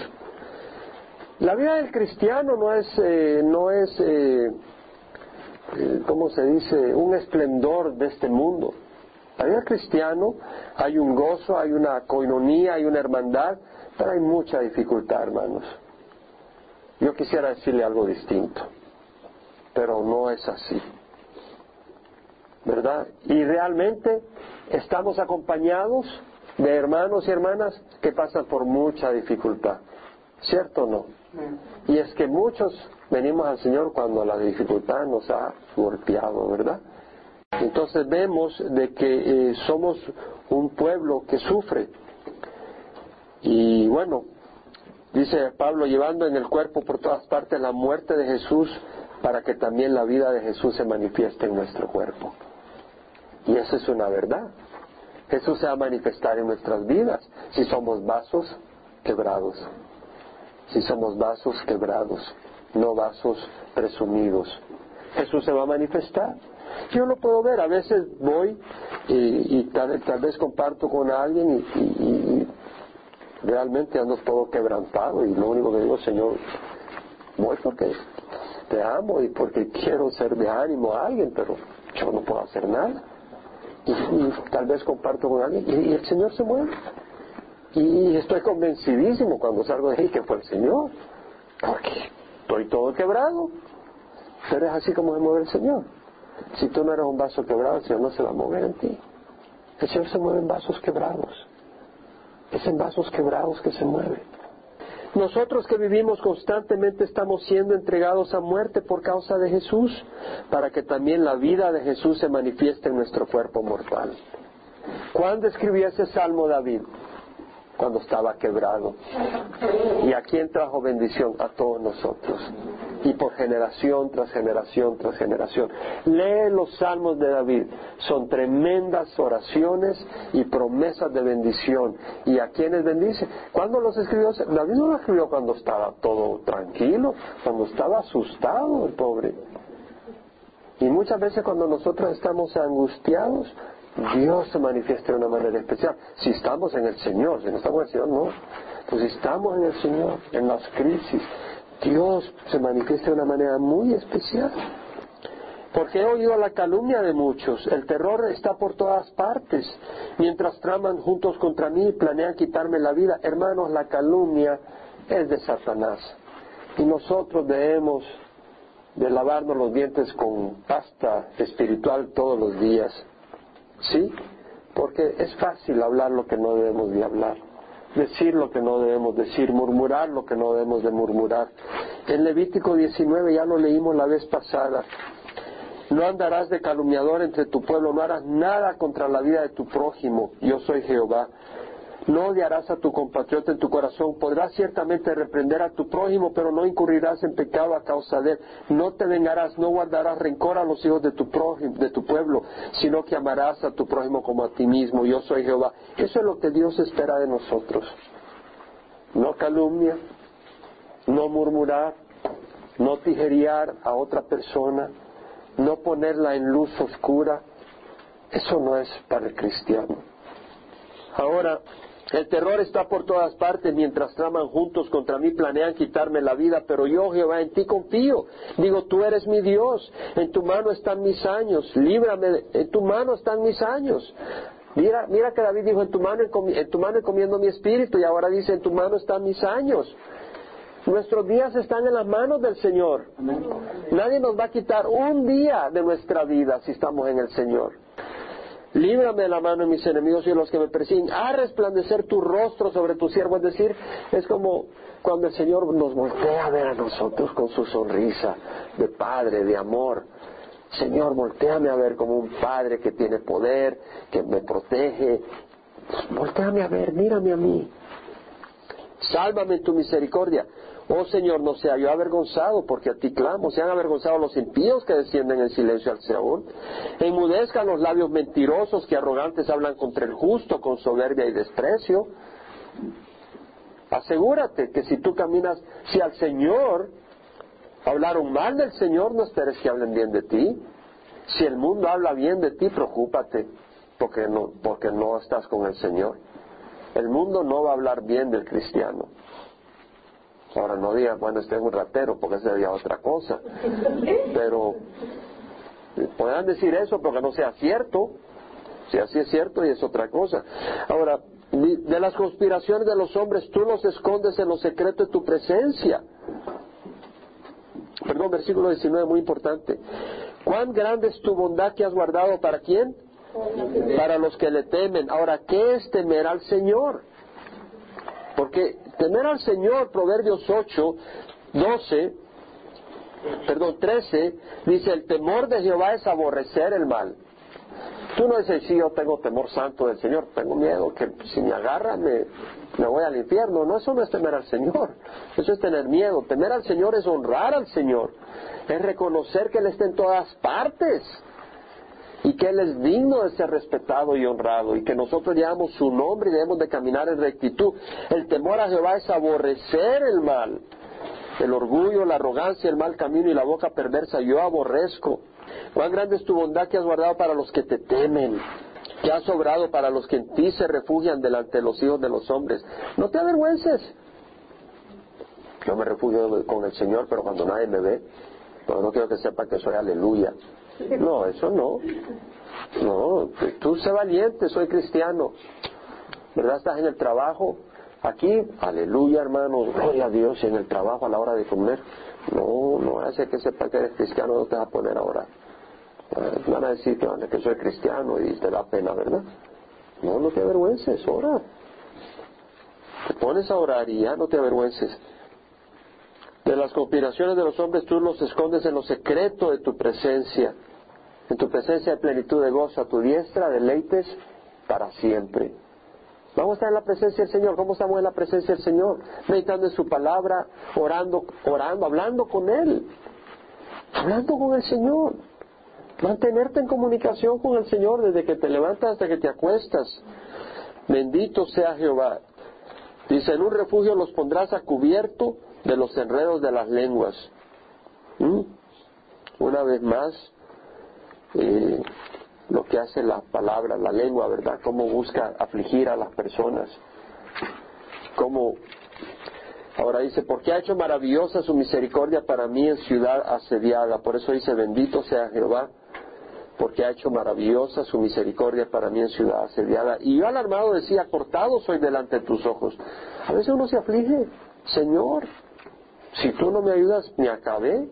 La vida del cristiano no es, eh, no es, eh, eh, ¿cómo se dice?, un esplendor de este mundo. La vida cristiano hay un gozo, hay una coinonía, hay una hermandad, pero hay mucha dificultad, hermanos. Yo quisiera decirle algo distinto, pero no es así. ¿Verdad? Y realmente estamos acompañados de hermanos y hermanas que pasan por mucha dificultad. ¿Cierto o no? Y es que muchos venimos al Señor cuando la dificultad nos ha golpeado, ¿verdad? Entonces vemos de que eh, somos un pueblo que sufre. Y bueno, Dice Pablo, llevando en el cuerpo por todas partes la muerte de Jesús para que también la vida de Jesús se manifieste en nuestro cuerpo. Y eso es una verdad. Jesús se va a manifestar en nuestras vidas si somos vasos quebrados. Si somos vasos quebrados, no vasos presumidos. Jesús se va a manifestar. Yo lo puedo ver, a veces voy y, tal, vez comparto con alguien y realmente ando todo quebrantado y lo único que digo, Señor, voy porque te amo y porque quiero ser de ánimo a alguien, pero yo no puedo hacer nada. Y, tal vez comparto con alguien y, el Señor se mueve. Y estoy convencidísimo cuando salgo de ahí que fue el Señor, porque estoy todo quebrado. Pero es así como se mueve el Señor. Si tú no eres un vaso quebrado, el Señor no se va a mover en ti. El Señor se mueve en vasos quebrados. Es en vasos quebrados que se mueve. Nosotros que vivimos constantemente estamos siendo entregados a muerte por causa de Jesús, para que también la vida de Jesús se manifieste en nuestro cuerpo mortal. ¿Cuándo escribió ese salmo David? Cuando estaba quebrado. ¿Y a quién trajo bendición? A todos nosotros y por generación tras generación tras generación. Lee los salmos de David, son tremendas oraciones y promesas de bendición. ¿Y a quiénes bendice? ¿Cuándo los escribió? David no los escribió cuando estaba todo tranquilo, cuando estaba asustado el pobre. Y muchas veces cuando nosotros estamos angustiados, Dios se manifiesta de una manera especial. Si estamos en el Señor, si no estamos en el Señor, no. Pues si estamos en el Señor, en las crisis, Dios se manifiesta de una manera muy especial. porque he oído la calumnia de muchos. El terror está por todas partes. Mientras traman juntos contra mí planean quitarme la vida, hermanos, la calumnia es de Satanás. Y nosotros debemos de lavarnos los dientes con pasta espiritual todos los días. ¿Sí? Porque es fácil hablar lo que no debemos de hablar, decir lo que no debemos decir, murmurar lo que no debemos de murmurar. En Levítico 19 ya lo leímos la vez pasada. No andarás de calumniador entre tu pueblo, no harás nada contra la vida de tu prójimo. Yo soy Jehová. No odiarás a tu compatriota en tu corazón. Podrás ciertamente reprender a tu prójimo, pero no incurrirás en pecado a causa de él. No te vengarás, no guardarás rencor a los hijos de tu prójimo, de tu pueblo, sino que amarás a tu prójimo como a ti mismo. Yo soy Jehová. Eso es lo que Dios espera de nosotros. No calumnia, no murmurar, no tijerear a otra persona, no ponerla en luz oscura. Eso no es para el cristiano. Ahora, el terror está por todas partes mientras traman juntos contra mí, planean quitarme la vida, pero yo, Jehová, en ti confío. Digo, tú eres mi Dios, en tu mano están mis años, líbrame, en tu mano están mis años. Mira, mira que David dijo, en tu mano, en tu mano encomiendo mi espíritu, y ahora dice, en tu mano están mis años. Nuestros días están en las manos del Señor. Nadie nos va a quitar un día de nuestra vida si estamos en el Señor. Líbrame de la mano de mis enemigos y de los que me persiguen. A resplandecer tu rostro sobre tu siervo. Es decir, es como cuando el Señor nos voltea a ver a nosotros con su sonrisa de Padre, de amor. Señor, volteame a ver como un Padre que tiene poder, que me protege. volteame a ver, mírame a mí. Sálvame en tu misericordia. Oh Señor, no sea yo avergonzado, porque a ti clamo. Se han avergonzado los impíos que descienden en silencio al Seol. Enmudezcan los labios mentirosos que arrogantes hablan contra el justo con soberbia y desprecio. Asegúrate que si tú caminas, si al Señor hablaron mal del Señor, no esperes que hablen bien de ti. Si el mundo habla bien de ti, preocúpate, porque no, porque no estás con el Señor. El mundo no va a hablar bien del cristiano. Ahora no digas, bueno, este es un ratero, porque sería otra cosa. Pero podrán decir eso porque no sea cierto. Si así es cierto y es otra cosa. Ahora, de las conspiraciones de los hombres, tú los escondes en lo secreto de tu presencia. Perdón, versículo 19, muy importante. ¿Cuán grande es tu bondad que has guardado para quién? Para los que le temen. Ahora, ¿qué es temer al Señor? Porque temer al Señor, Proverbios 8, 12, perdón, 13, dice, el temor de Jehová es aborrecer el mal. Tú no dices, sí, yo tengo temor santo del Señor, tengo miedo que si me agarran me, me voy al infierno. No, eso no es temer al Señor, [LAUGHS] eso es tener miedo. Temer al Señor es honrar al Señor, es reconocer que Él está en todas partes y que Él es digno de ser respetado y honrado y que nosotros llevamos su nombre y debemos de caminar en rectitud. El temor a Jehová es aborrecer el mal, el orgullo, la arrogancia, el mal camino y la boca perversa. Yo aborrezco. Cuán grande es tu bondad que has guardado para los que te temen, que has sobrado para los que en ti se refugian delante de los hijos de los hombres. No te avergüences. Yo me refugio con el Señor, pero cuando nadie me ve, no quiero que sepa que soy aleluya. No, eso no. No, tú sé valiente, soy cristiano. ¿Verdad? Estás en el trabajo. Aquí, aleluya, hermano, gloria a Dios. En el trabajo a la hora de comer. No, no hace que sepa que eres cristiano, no te vas a poner ahora. Eh, van a decir que soy cristiano y te da pena, ¿verdad? No, no te avergüences, ora. Te pones a orar y ya no te avergüences. De las conspiraciones de los hombres tú los escondes en lo secreto de tu presencia. En tu presencia de plenitud de gozo, a tu diestra, deleites para siempre. Vamos a estar en la presencia del Señor. ¿Cómo estamos en la presencia del Señor? Meditando en su palabra, orando, orando, hablando con Él. Hablando con el Señor. Mantenerte en comunicación con el Señor desde que te levantas hasta que te acuestas. Bendito sea Jehová. Dice, en un refugio los pondrás a cubierto de los enredos de las lenguas. ¿Mm? Una vez más, eh, lo que hace la palabra, la lengua, ¿verdad? Cómo busca afligir a las personas, cómo Ahora dice, porque ha hecho maravillosa su misericordia para mí en ciudad asediada. Por eso dice, bendito sea Jehová, porque ha hecho maravillosa su misericordia para mí en ciudad asediada. Y yo alarmado decía, cortado soy delante de tus ojos. A veces uno se aflige, Señor, si tú no me ayudas, me acabé.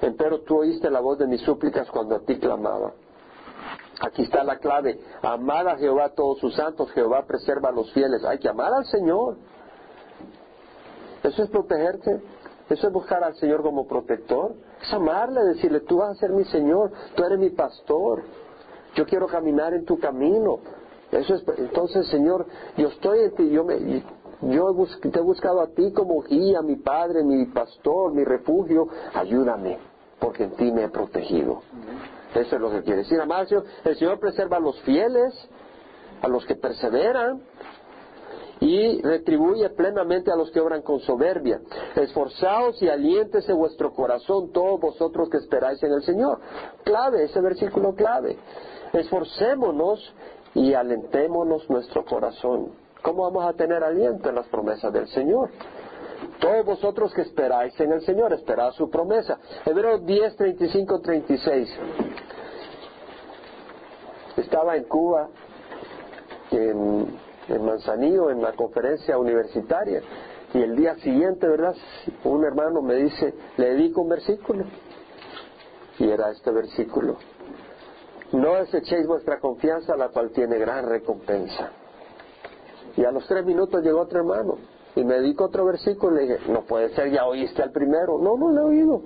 Pero tú oíste la voz de mis súplicas cuando a ti clamaba. Aquí está la clave. Amar a Jehová todos sus santos. Jehová preserva a los fieles. Hay que amar al Señor. Eso es protegerte. Eso es buscar al Señor como protector. Es amarle, decirle, tú vas a ser mi Señor, tú eres mi pastor. Yo quiero caminar en tu camino. Eso es, entonces, Señor, yo estoy en ti, yo, me, yo te he buscado a ti como guía, mi Padre, mi pastor, mi refugio. Ayúdame, porque en ti me he protegido. Eso es lo que quiere decir, amado El Señor preserva a los fieles, a los que perseveran, y retribuye plenamente a los que obran con soberbia. Esforzaos y aliéntese vuestro corazón, todos vosotros que esperáis en el Señor. Clave, ese versículo clave. Esforcémonos y alentémonos nuestro corazón. ¿Cómo vamos a tener aliento en las promesas del Señor? Todos vosotros que esperáis en el Señor, esperad su promesa. Hebreos 10, 35, 36. Estaba en Cuba, en en Manzanillo, en la conferencia universitaria. Y el día siguiente, ¿verdad? Un hermano me dice, le dedico un versículo. Y era este versículo. No desechéis vuestra confianza, la cual tiene gran recompensa. Y a los tres minutos llegó otro hermano y me dedicó otro versículo y le dije, no puede ser, ya oíste al primero. No, no lo he oído.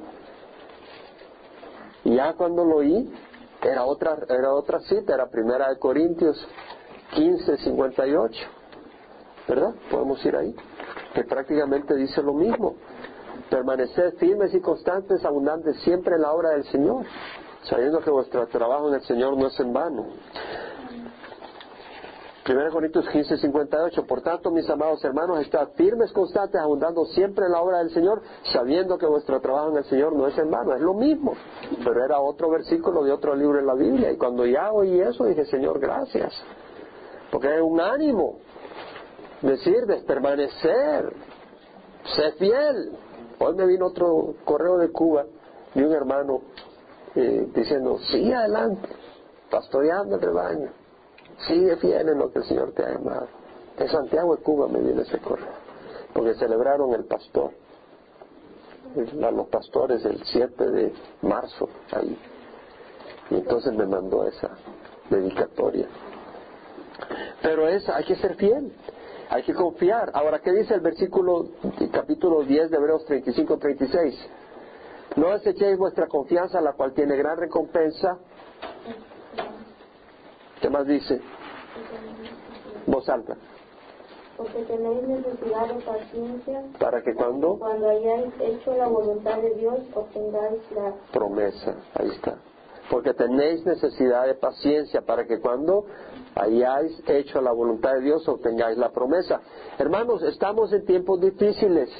Y ya cuando lo oí, era otra, era otra cita, era primera de Corintios 1558, ¿verdad? Podemos ir ahí, que prácticamente dice lo mismo. Permanecer firmes y constantes, abundantes siempre en la obra del Señor, sabiendo que vuestro trabajo en el Señor no es en vano. 1 Corintios 15, 58. Por tanto, mis amados hermanos, estad firmes, constantes, abundando siempre en la obra del Señor, sabiendo que vuestro trabajo en el Señor no es en vano. Es lo mismo. Pero era otro versículo de otro libro en la Biblia. Y cuando ya oí eso, dije, Señor, gracias porque es un ánimo, decir, de permanecer, ser fiel. Hoy me vino otro correo de Cuba de un hermano eh, diciendo, sigue adelante, pastoreando el rebaño, sigue fiel en lo que el Señor te ha llamado. De Santiago de Cuba me viene ese correo, porque celebraron el pastor, los pastores el 7 de marzo ahí. Y entonces me mandó esa dedicatoria. Pero es, hay que ser fiel, hay que confiar. Ahora, ¿qué dice el versículo, capítulo 10 de Hebreos 35-36? No desechéis vuestra confianza, la cual tiene gran recompensa. ¿Qué más dice? Voz alta. Porque tenéis necesidad de paciencia. ¿Para que cuando? Cuando hayáis hecho la voluntad de Dios, obtengáis la promesa. Ahí está porque tenéis necesidad de paciencia para que cuando hayáis hecho la voluntad de Dios obtengáis la promesa. Hermanos, estamos en tiempos difíciles.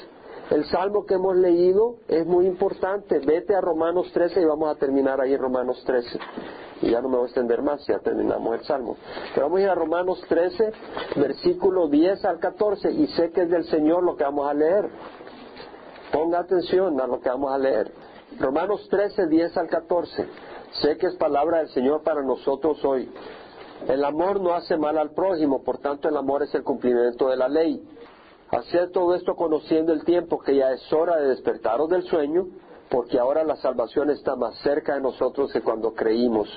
El salmo que hemos leído es muy importante. Vete a Romanos 13 y vamos a terminar ahí en Romanos 13. Y ya no me voy a extender más, ya terminamos el salmo. Pero vamos a ir a Romanos 13, versículo 10 al 14. Y sé que es del Señor lo que vamos a leer. Ponga atención a lo que vamos a leer. Romanos 13, 10 al 14. Sé que es palabra del Señor para nosotros hoy. El amor no hace mal al prójimo, por tanto el amor es el cumplimiento de la ley. Hacer todo esto conociendo el tiempo que ya es hora de despertaros del sueño, porque ahora la salvación está más cerca de nosotros que cuando creímos.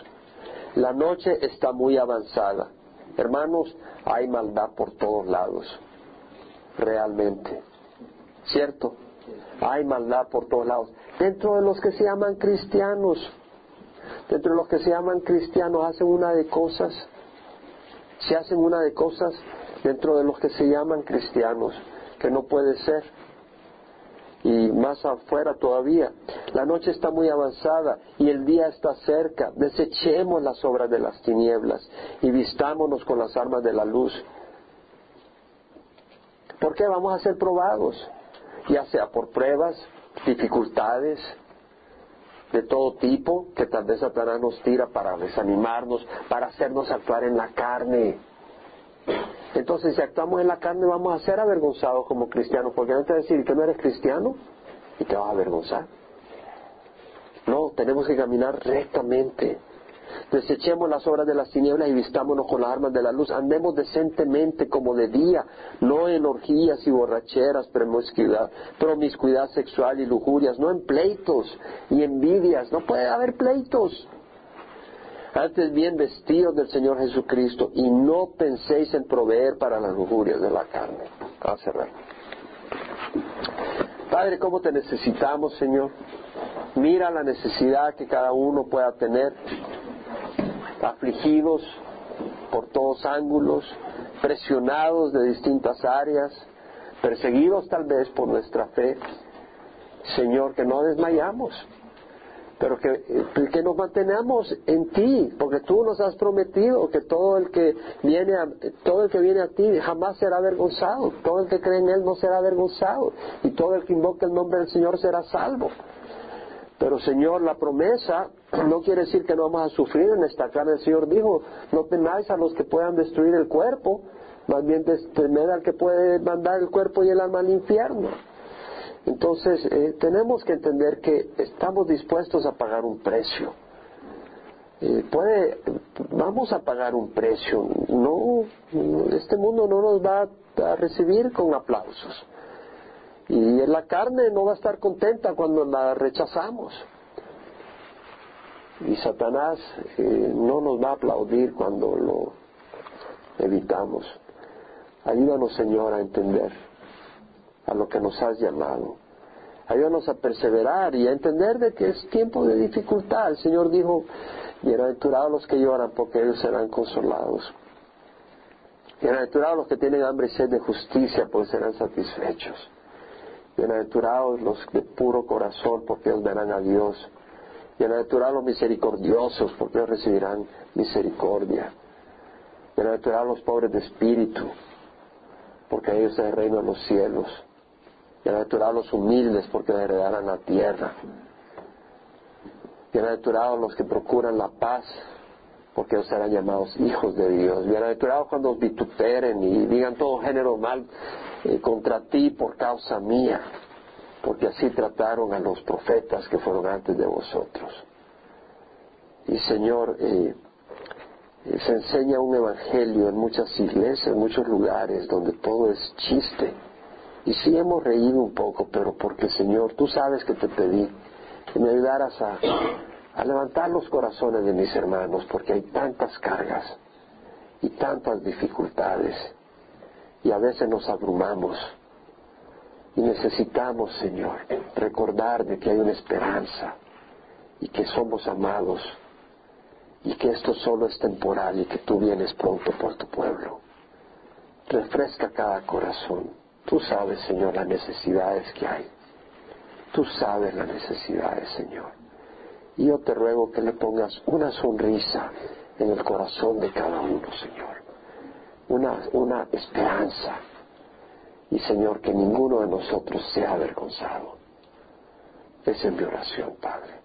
La noche está muy avanzada. Hermanos, hay maldad por todos lados, realmente. ¿Cierto? Hay maldad por todos lados. Dentro de los que se llaman cristianos, dentro de los que se llaman cristianos hacen una de cosas, se hacen una de cosas dentro de los que se llaman cristianos, que no puede ser. Y más afuera todavía, la noche está muy avanzada y el día está cerca. Desechemos las obras de las tinieblas y vistámonos con las armas de la luz. ¿Por qué vamos a ser probados? Ya sea por pruebas, dificultades, de todo tipo que tal vez Satanás nos tira para desanimarnos, para hacernos actuar en la carne. Entonces, si actuamos en la carne, vamos a ser avergonzados como cristianos, porque no te va a decir que no eres cristiano y te vas a avergonzar. No, tenemos que caminar rectamente. Desechemos las obras de las tinieblas y vistámonos con las armas de la luz. Andemos decentemente como de día, no en orgías y borracheras, promiscuidad, promiscuidad sexual y lujurias, no en pleitos y envidias. No puede haber pleitos. Antes bien vestidos del Señor Jesucristo y no penséis en proveer para las lujurias de la carne. A cerrar. Padre, ¿cómo te necesitamos, Señor? Mira la necesidad que cada uno pueda tener, afligidos por todos ángulos, presionados de distintas áreas, perseguidos tal vez por nuestra fe. Señor, que no desmayamos, pero que, que nos mantenemos en ti, porque tú nos has prometido que todo el que viene a, todo el que viene a ti jamás será avergonzado, todo el que cree en él no será avergonzado, y todo el que invoque el nombre del Señor será salvo. Pero Señor, la promesa no quiere decir que no vamos a sufrir en esta carne. El Señor dijo, no temáis a los que puedan destruir el cuerpo, más bien temed al que puede mandar el cuerpo y el alma al infierno. Entonces, eh, tenemos que entender que estamos dispuestos a pagar un precio. Eh, puede, vamos a pagar un precio. No, este mundo no nos va a recibir con aplausos. Y la carne no va a estar contenta cuando la rechazamos. Y Satanás eh, no nos va a aplaudir cuando lo evitamos. Ayúdanos, Señor, a entender a lo que nos has llamado. Ayúdanos a perseverar y a entender de que es tiempo de dificultad. El Señor dijo, bienaventurados los que lloran porque ellos serán consolados. Bienaventurados los que tienen hambre y sed de justicia porque serán satisfechos. Bienaventurados los de puro corazón porque ellos verán a Dios. Bienaventurados los misericordiosos porque ellos recibirán misericordia. Bienaventurados los pobres de espíritu porque ellos es el reino de los cielos. Bienaventurados los humildes porque heredarán la tierra. Bienaventurados los que procuran la paz porque serán llamados hijos de Dios. Bienaventurados cuando os vituperen y digan todo género mal eh, contra ti por causa mía, porque así trataron a los profetas que fueron antes de vosotros. Y Señor, eh, se enseña un evangelio en muchas iglesias, en muchos lugares donde todo es chiste y sí hemos reído un poco, pero porque Señor, tú sabes que te pedí que me ayudaras a, a levantar los corazones de mis hermanos, porque hay tantas cargas y tantas dificultades, y a veces nos abrumamos. Y necesitamos, Señor, recordar de que hay una esperanza y que somos amados y que esto solo es temporal y que tú vienes pronto por tu pueblo. Refresca cada corazón. Tú sabes, Señor, las necesidades que hay. Tú sabes las necesidades, Señor. Y yo te ruego que le pongas una sonrisa en el corazón de cada uno, Señor. Una, una esperanza. Y, Señor, que ninguno de nosotros sea avergonzado. Esa es mi oración, Padre.